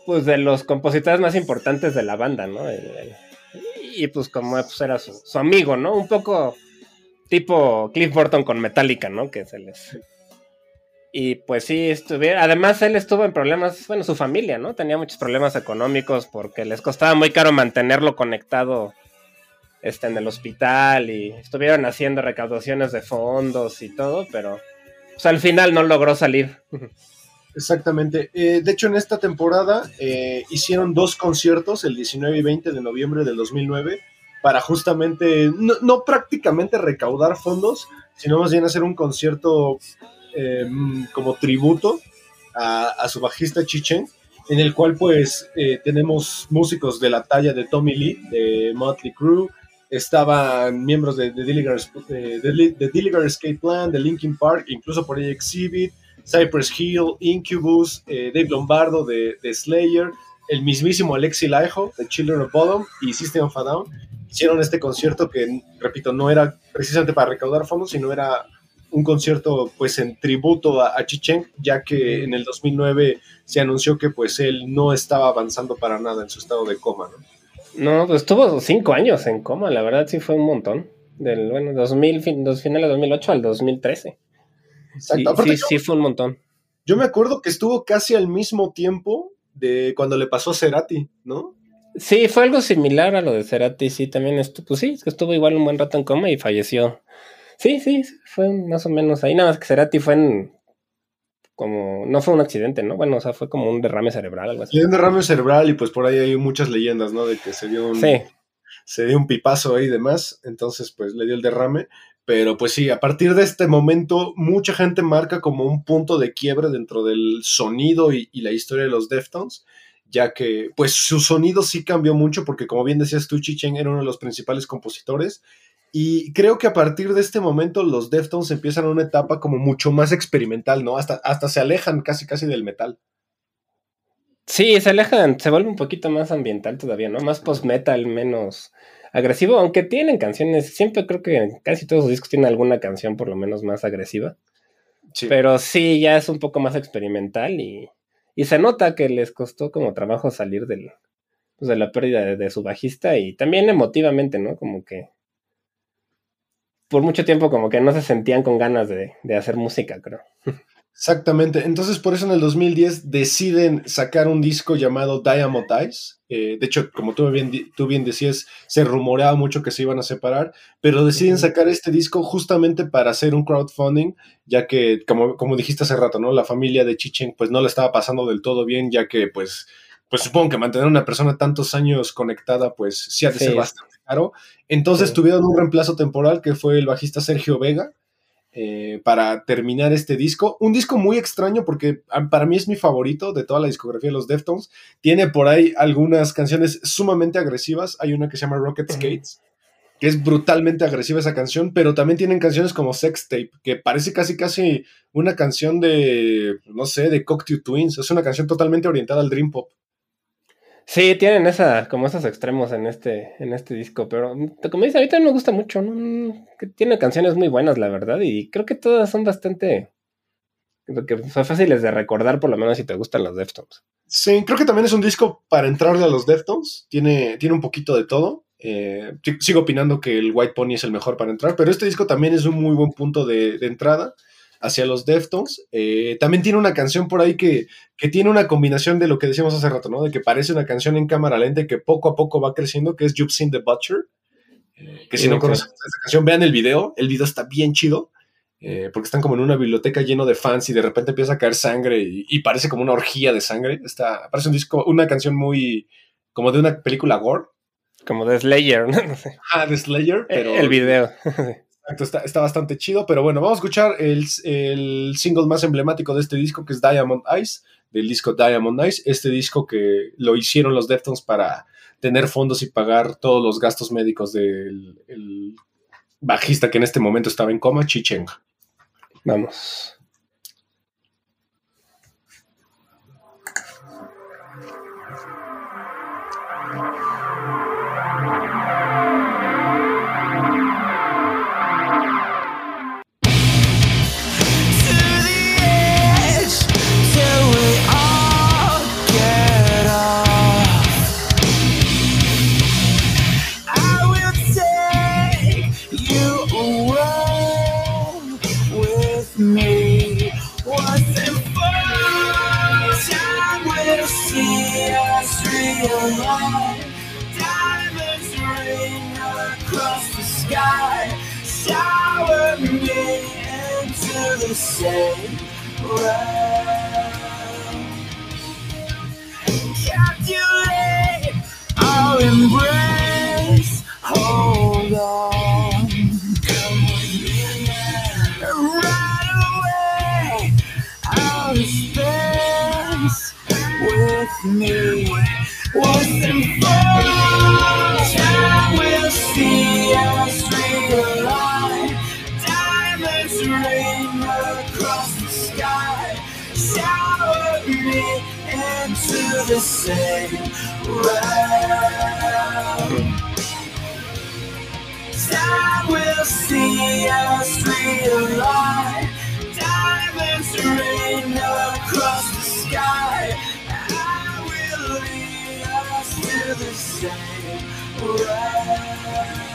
pues de los compositores más importantes de la banda, ¿no? Y pues como pues, era su, amigo, ¿no? Un poco tipo Cliff Burton con Metallica, ¿no? Que se les... Y pues sí, estuvieron... Además él estuvo en problemas, bueno, su familia, ¿no? Tenía muchos problemas económicos porque les costaba muy caro mantenerlo conectado este, en el hospital y estuvieron haciendo recaudaciones de fondos y todo, pero pues, al final no logró salir. Exactamente. Eh, de hecho, en esta temporada eh, hicieron dos conciertos, el 19 y 20 de noviembre del 2009, para justamente, no, no prácticamente recaudar fondos, sino más bien hacer un concierto eh, como tributo a, a su bajista Chichen, en el cual pues eh, tenemos músicos de la talla de Tommy Lee, de Motley Crue, estaban miembros de, de, Dillinger, eh, Escape Plan, de Linkin Park, incluso por ahí Exhibit, Cypress Hill, Incubus, eh, Dave Lombardo de, Slayer, el mismísimo Alexi Laiho de Children of Bodom y System of a Down. Hicieron este concierto que, repito, no era precisamente para recaudar fondos, sino era un concierto pues en tributo a, a Chichen, ya que en el 2009 se anunció que pues él no estaba avanzando para nada en su estado de coma, ¿no? No, pues estuvo cinco años en coma, la verdad sí fue un montón. Del, bueno, 2000, fin, dos, finales de 2008 al 2013. Exacto. Sí, sí, yo, sí, fue un montón. Yo me acuerdo que estuvo casi al mismo tiempo de cuando le pasó Cerati, ¿no? Sí, fue algo similar a lo de Cerati, sí, también estuvo, pues sí, es que estuvo igual un buen rato en coma y falleció. Sí, sí, fue más o menos ahí, nada más que Cerati fue en, como, no fue un accidente, ¿no? Bueno, o sea, fue como un derrame cerebral, algo así. Sí, un derrame cerebral y pues por ahí hay muchas leyendas, ¿no? De que se dio un, sí. se dio un pipazo ahí y demás, entonces pues le dio el derrame. Pero pues sí, a partir de este momento, mucha gente marca como un punto de quiebre dentro del sonido y, y la historia de los Deftones, ya que pues su sonido sí cambió mucho, porque como bien decías tú, Chichen era uno de los principales compositores, y creo que a partir de este momento los Deftones empiezan una etapa como mucho más experimental, ¿no? Hasta, hasta se alejan casi casi del metal. Sí, se alejan, se vuelve un poquito más ambiental todavía, ¿no? Más post-metal, menos agresivo, aunque tienen canciones, siempre creo que casi todos los discos tienen alguna canción por lo menos más agresiva. Sí. Pero sí, ya es un poco más experimental y, y, se nota que les costó como trabajo salir del, pues de la pérdida de, de, su bajista y también emotivamente, ¿no? Como que por mucho tiempo como que no se sentían con ganas de, de hacer música, creo. Exactamente, entonces por eso en el 2010 deciden sacar un disco llamado Diamond Eyes. Eh, de hecho, como tú bien, tú bien decías, se rumoreaba mucho que se iban a separar, pero deciden sacar este disco justamente para hacer un crowdfunding, ya que, como, como dijiste hace rato, ¿no? La familia de Chichen pues no la estaba pasando del todo bien, ya que pues, pues supongo que mantener a una persona tantos años conectada pues sí ha de sí. ser bastante caro. Entonces sí. tuvieron un reemplazo temporal que fue el bajista Sergio Vega, eh, para terminar este disco. Un disco muy extraño porque para mí es mi favorito de toda la discografía de los Deftones. Tiene por ahí algunas canciones sumamente agresivas. Hay una que se llama Rocket Skates, que es brutalmente agresiva esa canción, pero también tienen canciones como Sex Tape, que parece casi casi una canción de, no sé, de Cocteau Twins. Es una canción totalmente orientada al Dream Pop. Sí, tienen esa, como esos extremos en este, en este disco, pero como dice, ahorita me gusta mucho, ¿no? tiene canciones muy buenas, la verdad, y creo que todas son bastante, que son fáciles de recordar, por lo menos si te gustan los Deftones. Sí, creo que también es un disco para entrarle a los Deftones, tiene, tiene un poquito de todo. Eh, sigo opinando que el White Pony es el mejor para entrar, pero este disco también es un muy buen punto de entrada. Hacia los Deftones. Eh, también tiene una canción por ahí que, que tiene una combinación de lo que decíamos hace rato, ¿no? De que parece una canción en cámara lenta que poco a poco va creciendo, que es You've Seen the Butcher. Eh, que si no conocen esta canción, vean el video. El video está bien chido. eh, porque están como en una biblioteca lleno de fans y de repente empieza a caer sangre y, y parece como una orgía de sangre. Está, parece un disco, una canción muy como de una película gore. Como de Slayer, ¿no? [laughs] No sé. Ah, de Slayer, pero el video. [laughs] [laughs] Exacto, está, está bastante chido, pero bueno, vamos a escuchar el, el single más emblemático de este disco, que es Diamond Eyes, del disco Diamond Eyes, este disco que lo hicieron los Deftones para tener fondos y pagar todos los gastos médicos del el bajista que en este momento estaba en coma, Chicheng. Vamos. See us realign. Diamonds rain across the sky. Shower me into the same realm. Calculate our embrace. Hold on. Same realm. Time will see us realign. Diamonds rain across the sky. I will lead us to the same realm.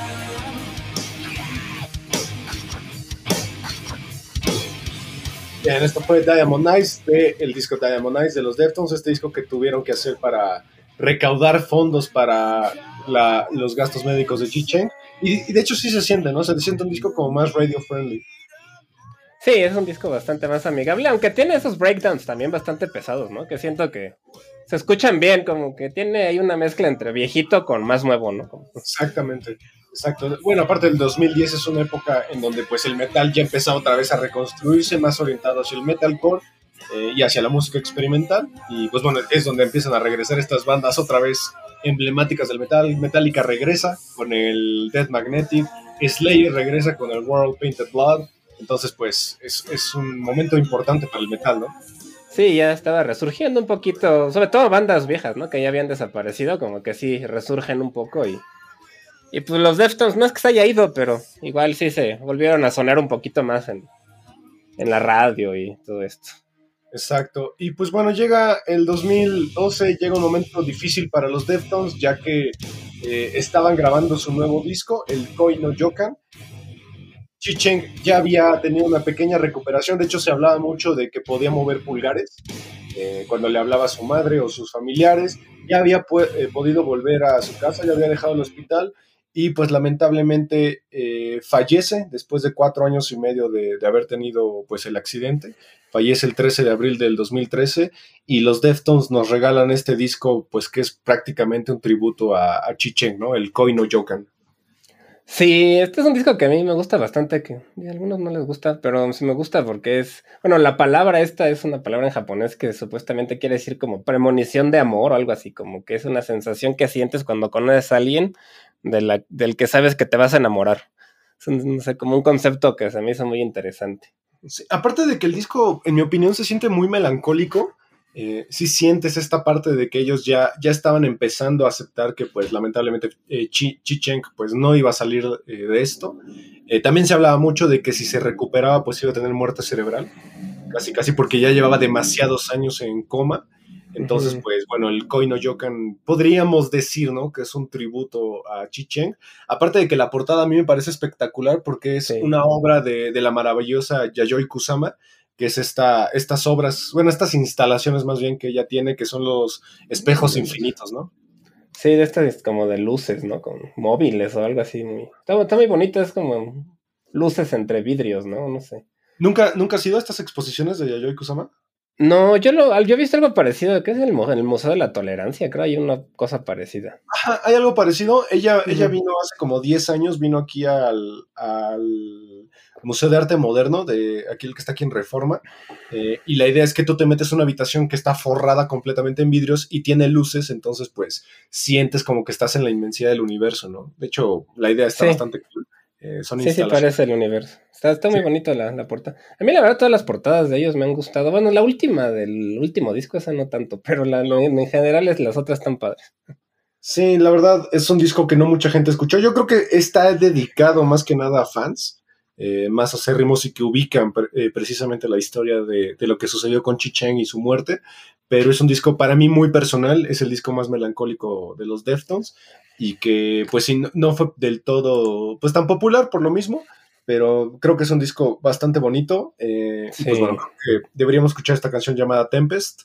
Bien, esto fue Diamond Eyes, de el disco Diamond Eyes de los Deftones, este disco que tuvieron que hacer para recaudar fondos para la- los gastos médicos de Chicheng. Y, y de hecho sí se siente, ¿no? Se siente un disco como más radio friendly. Sí, es un disco bastante más amigable, aunque tiene esos breakdowns también bastante pesados, ¿no? Que siento que se escuchan bien, como que tiene ahí una mezcla entre viejito con más nuevo, ¿no? Como- Exactamente, exacto. Bueno, aparte del 2010 es una época en donde pues el metal ya empezó otra vez a reconstruirse, más orientado hacia el metalcore eh, y hacia la música experimental. Y pues bueno, es donde empiezan a regresar estas bandas otra vez emblemáticas del metal. Metallica regresa con el Death Magnetic, Slayer regresa con el World Painted Blood. Entonces pues es, es un momento importante para el metal, ¿no? Sí, ya estaba resurgiendo un poquito, sobre todo bandas viejas, ¿no? Que ya habían desaparecido, como que sí resurgen un poco y... Y pues los Deftones, no es que se haya ido, pero igual sí se volvieron a sonar un poquito más en, en la radio y todo esto. Exacto. Y pues bueno, llega el 2012, llega un momento difícil para los Deftones, ya que eh, estaban grabando su nuevo disco, el Koi no Yokan. Chicheng ya había tenido una pequeña recuperación, de hecho se hablaba mucho de que podía mover pulgares eh, cuando le hablaba a su madre o sus familiares, ya había eh, podido volver a su casa, ya había dejado el hospital y pues lamentablemente eh, fallece después de cuatro años y medio de, de haber tenido pues el accidente fallece el 13 de abril del 2013 y los Deftones nos regalan este disco, pues que es prácticamente un tributo a, a Chicheng, ¿no? El Koi no Yokan. Sí, este es un disco que a mí me gusta bastante, que a algunos no les gusta, pero sí me gusta porque es, bueno, la palabra esta es una palabra en japonés que supuestamente quiere decir como premonición de amor o algo así, como que es una sensación que sientes cuando conoces a alguien de la, del que sabes que te vas a enamorar. Es un, como un concepto que se me hizo muy interesante. Aparte de que el disco, en mi opinión, se siente muy melancólico, eh, sí sientes esta parte de que ellos ya, ya estaban empezando a aceptar que, pues, lamentablemente, eh, pues, no iba a salir eh, de esto. Eh, también se hablaba mucho de que si se recuperaba, pues, iba a tener muerte cerebral, casi, casi porque ya llevaba demasiados años en coma. Entonces, pues bueno, el Koi no Yokan, podríamos decir, ¿no? Que es un tributo a Chicheng. Aparte de que la portada a mí me parece espectacular porque es Sí. una obra de, de la maravillosa Yayoi Kusama, que es esta, estas obras, bueno, estas instalaciones más bien que ella tiene, que son los espejos infinitos, ¿no? Sí, de estas como de luces, ¿no? Con móviles o algo así. Muy... Está, está muy bonito, es como luces entre vidrios, ¿no? No sé. ¿Nunca, ¿Nunca has ido a estas exposiciones de Yayoi Kusama? No, yo lo, yo he visto algo parecido, que es el, el Museo de la Tolerancia, creo hay una cosa parecida. Ajá, hay algo parecido. Ella, ella vino hace como 10 años, vino aquí al, al Museo de Arte Moderno, de aquí el que está aquí en Reforma. eh, y la idea es que tú te metes a una habitación que está forrada completamente en vidrios y tiene luces, entonces pues sientes como que estás en la inmensidad del universo, ¿no? De hecho, la idea está Sí. bastante cool. Eh, son Sí, sí, parece el universo. Está, está muy Sí. bonito la, la portada. A mí, la verdad, todas las portadas de ellos me han gustado. Bueno, la última del último disco, esa no tanto, pero la, en, en general es, las otras están padres. Sí, la verdad es un disco que no mucha gente escuchó. Yo creo que está dedicado más que nada a fans, eh, más acérrimos y que ubican eh, precisamente la historia de, de lo que sucedió con Chicheng y su muerte. Pero es un disco para mí muy personal, es el disco más melancólico de los Deftones y que pues sí, no, no fue del todo pues tan popular por lo mismo, pero creo que es un disco bastante bonito. eh, y pues Sí. bueno, creo que deberíamos escuchar esta canción llamada Tempest,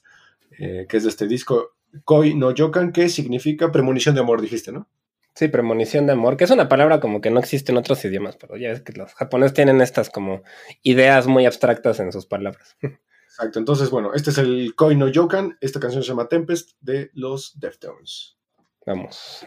eh, que es de este disco Koi no Yokan, que significa premonición de amor, dijiste, ¿no? Sí, premonición de amor, que es una palabra como que no existe en otros idiomas, pero ya es que los japoneses tienen estas como ideas muy abstractas en sus palabras. [laughs] Exacto, entonces bueno, este es el Koi no Yokan, esta canción se llama Tempest de los Deftones. Vamos.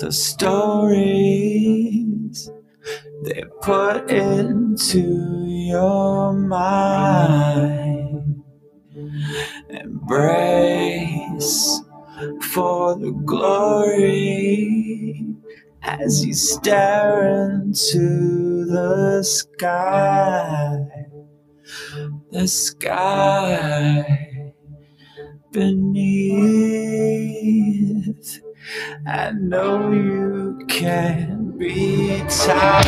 the stories they put into your mind. Embrace for the glory as you stare into the sky. The sky beneath. I know you can be tired.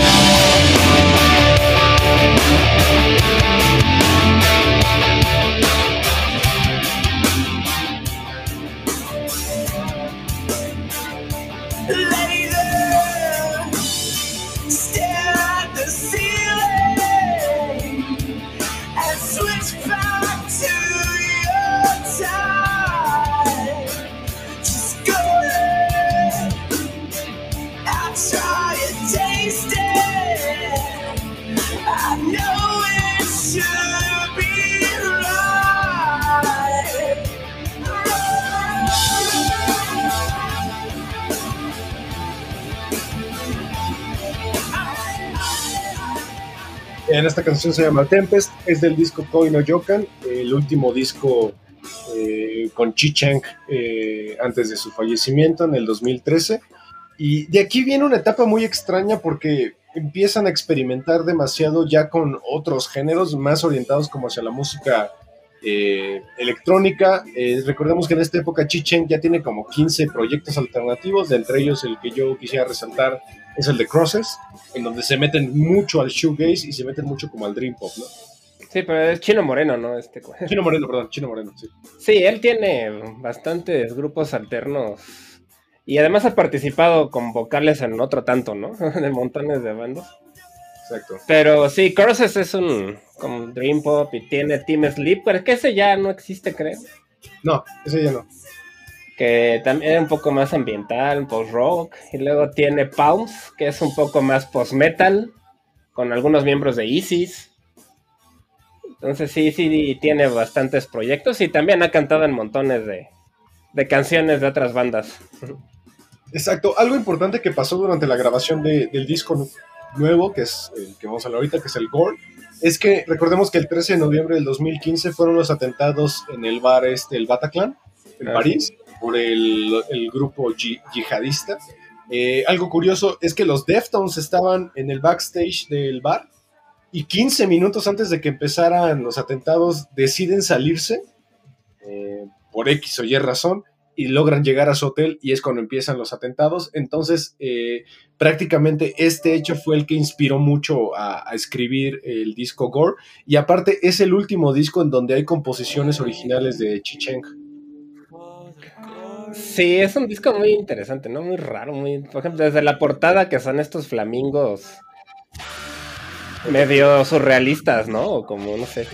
En esta canción se llama Tempest, es del disco Koi no Yokan, el último disco eh, con Chi Cheng eh, antes de su fallecimiento en el 2013. Y de aquí viene una etapa muy extraña porque empiezan a experimentar demasiado ya con otros géneros más orientados como hacia la música eh, electrónica. Eh, recordemos que en esta época Chi Cheng ya tiene como 15 proyectos alternativos, de entre ellos el que yo quisiera resaltar es el de Crosses, en donde se meten mucho al shoegaze y se meten mucho como al dream pop, ¿no? Sí, pero es Chino Moreno, ¿no? Este [laughs] Chino Moreno, perdón, Chino Moreno, sí. Sí, él tiene bastantes grupos alternos. Y además ha participado con vocales en otro tanto, ¿no? [laughs] De montones de bandas. Exacto. Pero sí, Crosses es un como Dream Pop y tiene Team Sleep, pero es que ese ya no existe, creo. No, ese ya no. Que también es un poco más ambiental, post-rock. Y luego tiene Palms, que es un poco más post-metal, con algunos miembros de Isis. Entonces sí, sí, tiene bastantes proyectos y también ha cantado en montones de, de canciones de otras bandas. Exacto. Algo importante que pasó durante la grabación de- del disco nu- nuevo, que es el que vamos a hablar ahorita, que es el Gore, es que recordemos que el 13 de noviembre del 2015 fueron los atentados en el bar este, el Bataclan, en Ah, París. por el, el grupo yi- yihadista. Eh, algo curioso es que los Deftones estaban en el backstage del bar y 15 minutos antes de que empezaran los atentados deciden salirse eh, por X o Y razón y logran llegar a su hotel y es cuando empiezan los atentados. Entonces, eh, prácticamente este hecho fue el que inspiró mucho a, escribir el disco Gore y aparte es el último disco en donde hay composiciones originales de Chicheng. Sí, es un disco muy interesante, ¿no? Muy raro, muy. Por ejemplo, desde la portada que son estos flamingos medio surrealistas, ¿no? O como, no sé.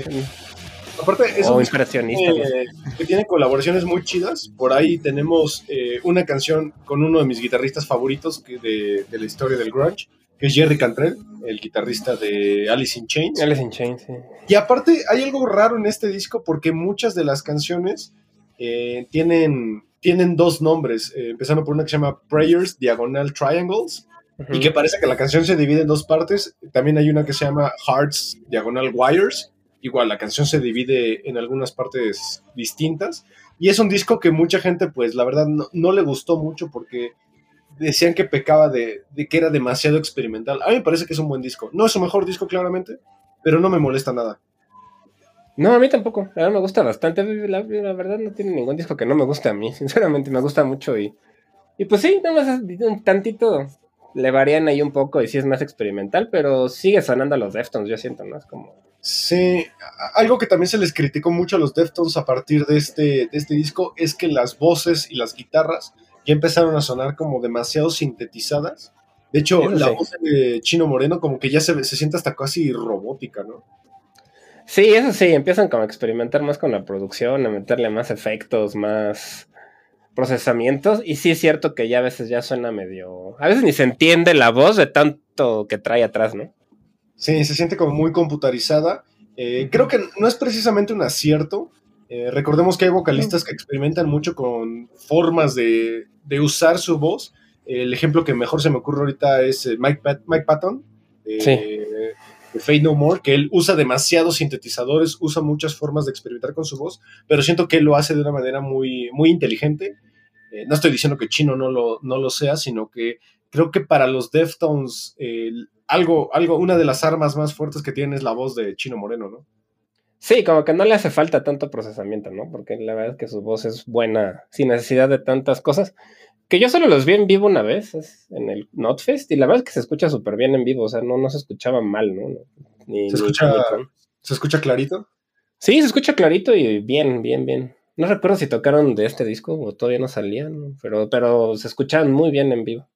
Aparte, es o un eh, que tiene colaboraciones muy chidas. Por ahí tenemos eh, una canción con uno de mis guitarristas favoritos de, de la historia del grunge, que es Jerry Cantrell, el guitarrista de Alice in Chains. Alice in Chains, sí. Y aparte hay algo raro en este disco porque muchas de las canciones eh, tienen, tienen dos nombres, eh, empezando por una que se llama Prayers Diagonal Triangles y que parece que la canción se divide en dos partes. También hay una que se llama Hearts Diagonal Wires. Igual, la canción se divide en algunas partes distintas. Y es un disco que mucha gente, pues la verdad, no, le gustó mucho porque decían que pecaba de, que era demasiado experimental. A mí me parece que es un buen disco. No es su mejor disco, claramente, pero no me molesta nada. No, a mí tampoco. A mí me gusta bastante. La, verdad no tiene ningún disco que no me guste a mí. [laughs] Sinceramente me gusta mucho y... Y pues sí, nada más un tantito le varían ahí un poco y sí es más experimental, pero sigue sonando a los Deftones, yo siento, ¿no? Es como... Sí, algo que también se les criticó mucho a los Deftones a partir de este, de este disco es que las voces y las guitarras ya empezaron a sonar como demasiado sintetizadas. De hecho, la voz de Chino Moreno como que ya se, se siente hasta casi robótica, ¿no? Sí, eso sí, empiezan como a experimentar más con la producción, a meterle más efectos, más procesamientos. Y sí es cierto que ya a veces ya suena medio... A veces ni se entiende la voz de tanto que trae atrás, ¿no? Sí, se siente como muy computarizada. Eh, creo que no es precisamente un acierto. Eh, recordemos que hay vocalistas que experimentan mucho con formas de, de usar su voz. El ejemplo que mejor se me ocurre ahorita es eh, Mike, Pat- Mike Patton, de, Sí. de Fade No More, que él usa demasiados sintetizadores, usa muchas formas de experimentar con su voz, pero siento que él lo hace de una manera muy, muy inteligente. Eh, no estoy diciendo que Chino no lo, no lo sea, sino que creo que para los Deftones eh, algo, algo, una de las armas más fuertes que tienen es la voz de Chino Moreno, ¿no? Sí, como que no le hace falta tanto procesamiento, ¿no? Porque la verdad es que su voz es buena, sin necesidad de tantas cosas. Que yo solo los vi en vivo una vez, es en el Notfest, y la verdad es que se escucha súper bien en vivo, o sea, no, no se escuchaba mal, ¿no? Ni- Se escucha- ni ¿Se escucha clarito? Sí, se escucha clarito y bien, bien, bien. No recuerdo si tocaron de este disco o todavía no salían, pero, pero se escuchaban muy bien en vivo.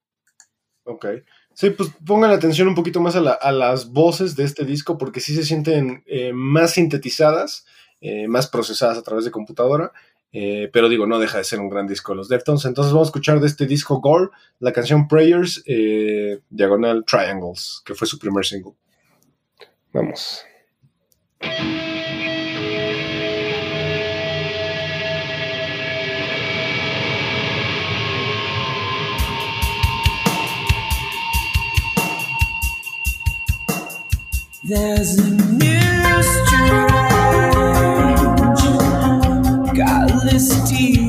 Ok. Sí, pues pongan atención un poquito más a, la- a las voces de este disco porque sí se sienten eh, más sintetizadas, eh, más procesadas a través de computadora. eh, pero digo, no deja de ser un gran disco los Deftones. Entonces vamos a escuchar de este disco Gore la canción Prayers, eh, diagonal Triangles, que fue su primer single. Vamos. There's a new strange godless demon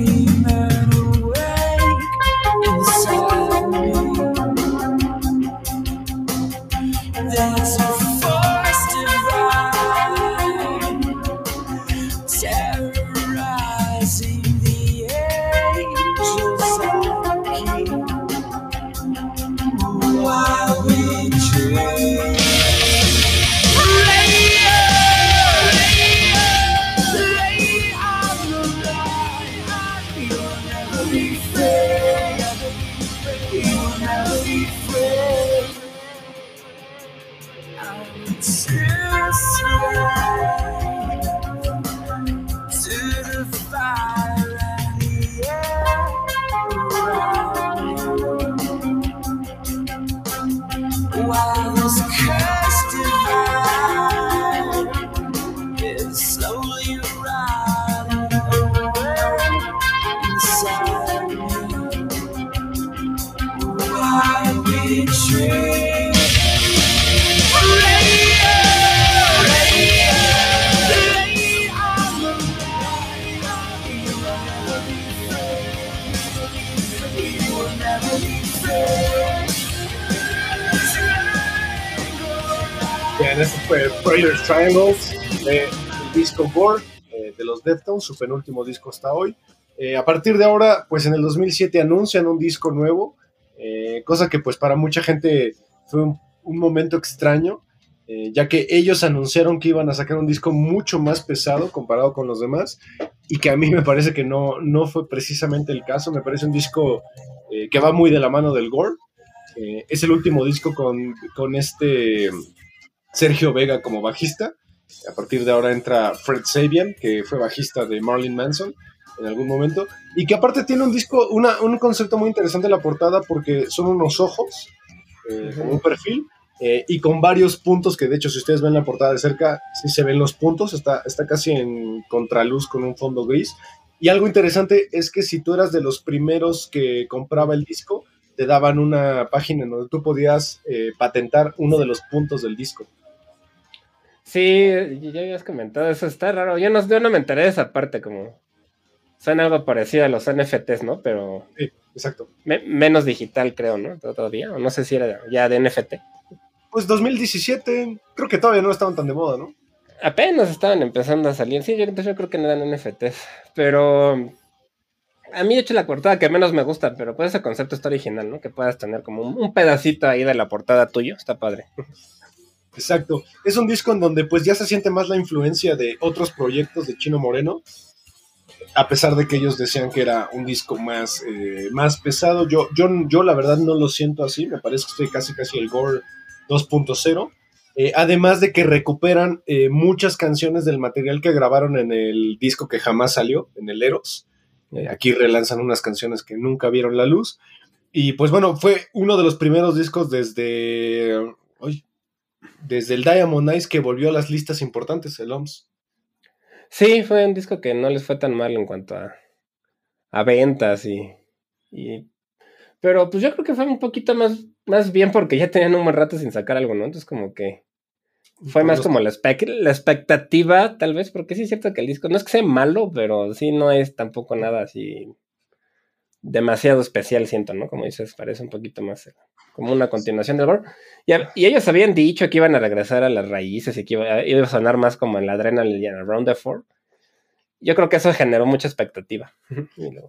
su penúltimo disco hasta hoy. Eh, a partir de ahora, pues en el 2007 anuncian un disco nuevo, eh, cosa que pues para mucha gente fue un, momento extraño, eh, ya que ellos anunciaron que iban a sacar un disco mucho más pesado comparado con los demás, y que a mí [laughs] me parece que no, no fue precisamente el caso, me parece un disco que va muy de la mano del Gore. Es el último disco con, con este Sergio Vega como bajista. A partir de ahora entra Fred Sabian, que fue bajista de Marlon Manson en algún momento. Y que aparte tiene un disco, una, un concepto muy interesante en la portada porque son unos ojos, eh, un perfil, eh, y con varios puntos que de hecho si ustedes ven la portada de cerca, sí se ven los puntos, está, está casi en contraluz con un fondo gris. Y algo interesante es que si tú eras de los primeros que compraba el disco, te daban una página en donde tú podías eh, patentar uno de los puntos del disco. Sí, ya habías comentado, eso está raro. Yo no, yo no me enteré de esa parte, como. Suena algo parecido a los NFTs, ¿no? Pero Sí, exacto. me- menos digital, creo, ¿no? Todavía. O no sé si era ya de NFT. Pues 2017, creo que todavía no estaban tan de moda, ¿no? Apenas estaban empezando a salir. Sí, yo, entonces yo creo que no eran NFTs. Pero. A mí, de hecho, la portada que menos me gusta, pero pues ese concepto está original, ¿no? Que puedas tener como un, un pedacito ahí de la portada tuyo. Está padre. [laughs] Exacto. Es un disco en donde pues ya se siente más la influencia de otros proyectos de Chino Moreno. A pesar de que ellos decían que era un disco más, eh, más pesado, yo, yo, yo la verdad no lo siento así. Me parece que estoy casi casi el Gore 2.0. Eh, además de que recuperan eh, muchas canciones del material que grabaron en el disco que jamás salió, en el Eros. Aquí relanzan unas canciones que nunca vieron la luz. Y pues bueno, fue uno de los primeros discos desde... ay, desde el Diamond Eyes que volvió a las listas importantes, el OMS. Sí, fue un disco que no les fue tan mal en cuanto a, a ventas y, y- Pero pues yo creo que fue un poquito más, más bien porque ya tenían un buen rato sin sacar algo, ¿no? Entonces como que fue más como la, expec- la expectativa, tal vez, porque sí es cierto que el disco no es que sea malo, pero sí no es tampoco nada así demasiado especial, siento, ¿no? Como dices, parece un poquito más como una continuación del Gore. Y, y ellos habían dicho que iban a regresar a las raíces y que iba, iba a sonar más como en la en Around the Four. Yo creo que eso generó mucha expectativa.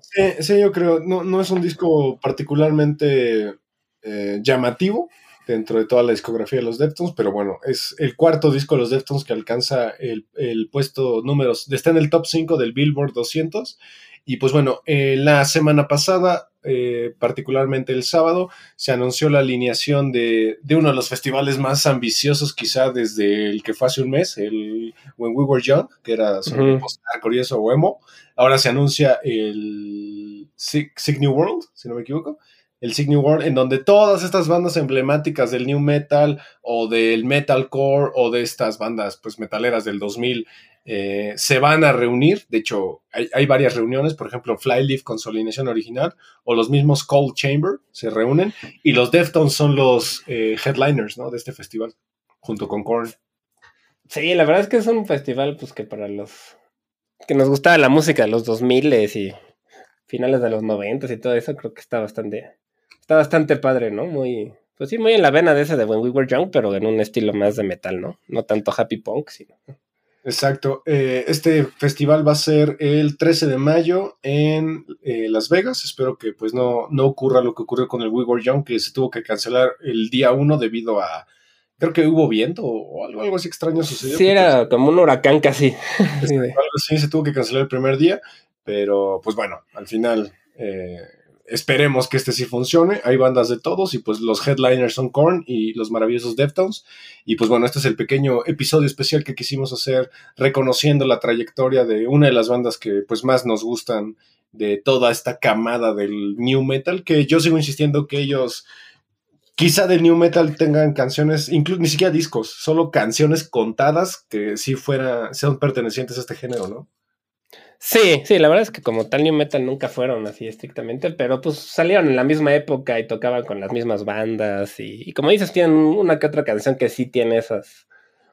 Sí, sí, yo creo, no, no es un disco particularmente eh, llamativo dentro de toda la discografía de los Deftones, pero bueno, es el cuarto disco de los Deftones que alcanza el, el puesto números, está en el top 5 del Billboard 200. Y pues bueno, eh, la semana pasada, eh, particularmente el sábado, se anunció la alineación de, de uno de los festivales más ambiciosos quizá desde el que fue hace un mes, el When We Were Young, que era sobre y eso, o emo. Ahora se anuncia el Sig, New World, si no me equivoco. El New World, en donde todas estas bandas emblemáticas del New Metal o del Metalcore o de estas bandas pues metaleras del 2000 eh, se van a reunir. De hecho, hay, varias reuniones, por ejemplo, Flyleaf con original o los mismos Cold Chamber se reúnen y los Deftones son los eh, headliners ¿no? de este festival, junto con Korn. Sí, la verdad es que es un festival pues que para los que nos gustaba la música de los 2000 y finales de los 90 y todo eso, creo que está bastante está bastante padre, ¿no? Muy pues sí, muy en la vena de ese de When We Were Young, pero en un estilo más de metal, ¿no? No tanto happy punk, sino Exacto. Eh, este festival va a ser el 13 de mayo en eh, Las Vegas. Espero que pues no, no ocurra lo que ocurrió con el We Were Young, que se tuvo que cancelar el día 1 debido a... Creo que hubo viento o algo, algo así extraño sucedió. Sí, era como un huracán casi. [laughs] Algo así se tuvo que cancelar el primer día, pero pues bueno, al final eh, esperemos que este sí funcione. Hay bandas de todos y pues los headliners son Korn y los maravillosos Deftones. Y pues bueno, este es el pequeño episodio especial que quisimos hacer reconociendo la trayectoria de una de las bandas que pues más nos gustan de toda esta camada del new metal, que yo sigo insistiendo que ellos quizá del new metal tengan canciones, incluso ni siquiera discos, solo canciones contadas que sí fuera, sean pertenecientes a este género, ¿no? Sí, sí, la verdad es que como tal New Metal nunca fueron así estrictamente, pero pues salieron en la misma época y tocaban con las mismas bandas y, y como dices, tienen una que otra canción que sí tiene esas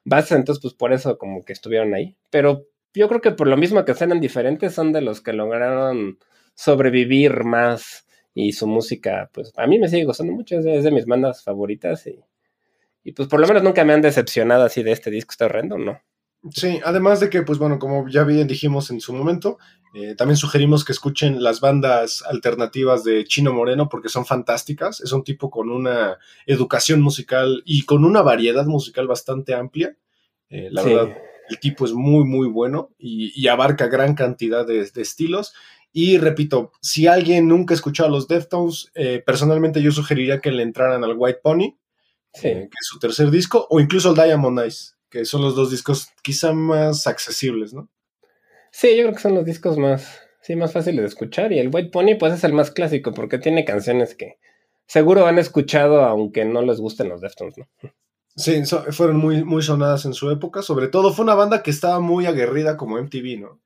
bases, entonces pues por eso como que estuvieron ahí. Pero yo creo que por lo mismo que suenan diferentes, son de los que lograron sobrevivir más y su música, pues a mí me sigue gustando mucho, es de, mis bandas favoritas y, Y pues por lo menos nunca me han decepcionado así de este disco, está horrendo, ¿no? Sí, además de que, pues bueno, como ya bien dijimos en su momento, eh, también sugerimos que escuchen las bandas alternativas de Chino Moreno porque son fantásticas. Es un tipo con una educación musical y con una variedad musical bastante amplia. Eh, la Sí. verdad, el tipo es muy, muy bueno y, y abarca gran cantidad de, de estilos. Y repito, si alguien nunca ha escuchado a los Deftones, eh, personalmente yo sugeriría que le entraran al White Pony, Sí. que es su tercer disco, o incluso al Diamond Eyes, que son los dos discos quizá más accesibles, ¿no? Sí, yo creo que son los discos más, sí, más fáciles de escuchar. Y el White Pony, pues es el más clásico, porque tiene canciones que seguro han escuchado, aunque no les gusten los Deftones, ¿no? Sí, so- fueron muy, muy sonadas en su época. Sobre todo fue una banda que estaba muy aguerrida como MTV, ¿no?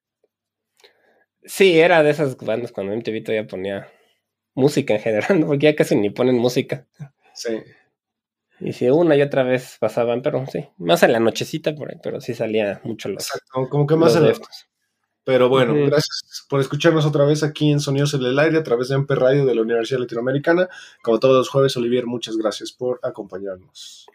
Sí, era de esas bandas cuando MTV todavía ponía música en general, porque ya casi ni ponen música. Sí. Y si una y otra vez pasaban, pero sí, más en la nochecita por ahí, pero sí salía mucho los, Exacto, como que más en la-. Pero bueno, gracias por escucharnos otra vez aquí en Sonidos en el Aire a través de MP Radio de la Universidad Latinoamericana. Como todos los jueves, Olivier, muchas gracias por acompañarnos.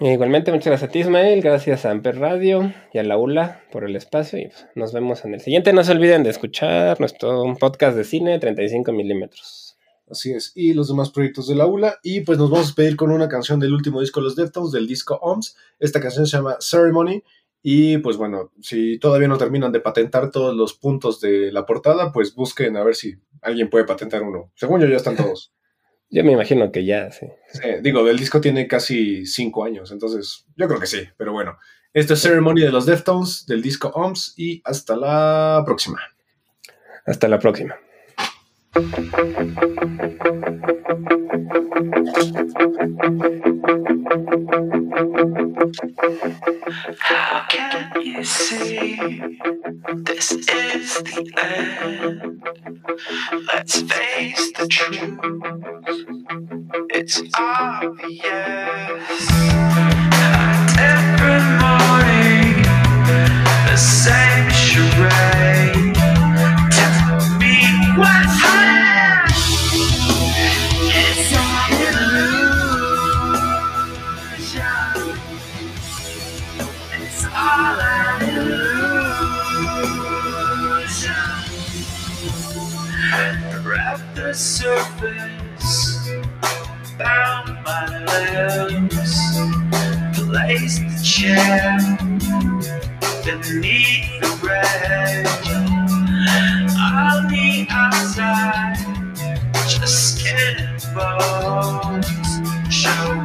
Igualmente, muchas gracias a ti, Ismael, gracias a Amper Radio y a la ULA por el espacio y pues, nos vemos en el siguiente. No se olviden de escuchar nuestro podcast de cine 35 milímetros. Así es, y los demás proyectos de la ULA. Y pues nos vamos a despedir con una canción del último disco de los Deftones, del disco OMS. Esta canción se llama Ceremony. Y pues bueno, si todavía no terminan de patentar todos los puntos de la portada, pues busquen a ver si alguien puede patentar uno. Según yo, ya están todos. [laughs] Yo me imagino que ya, sí. Sí, digo, el disco tiene casi cinco años, entonces yo creo que sí. Pero bueno, esto es Ceremony de los Deftones, del disco OMS. Y hasta la próxima. Hasta la próxima. How can you see this is the end? Let's face the truth. It's obvious. A different morning, the same charade. The surface, found my lips, placed the chair beneath the red. On the outside, just skin and bones. Show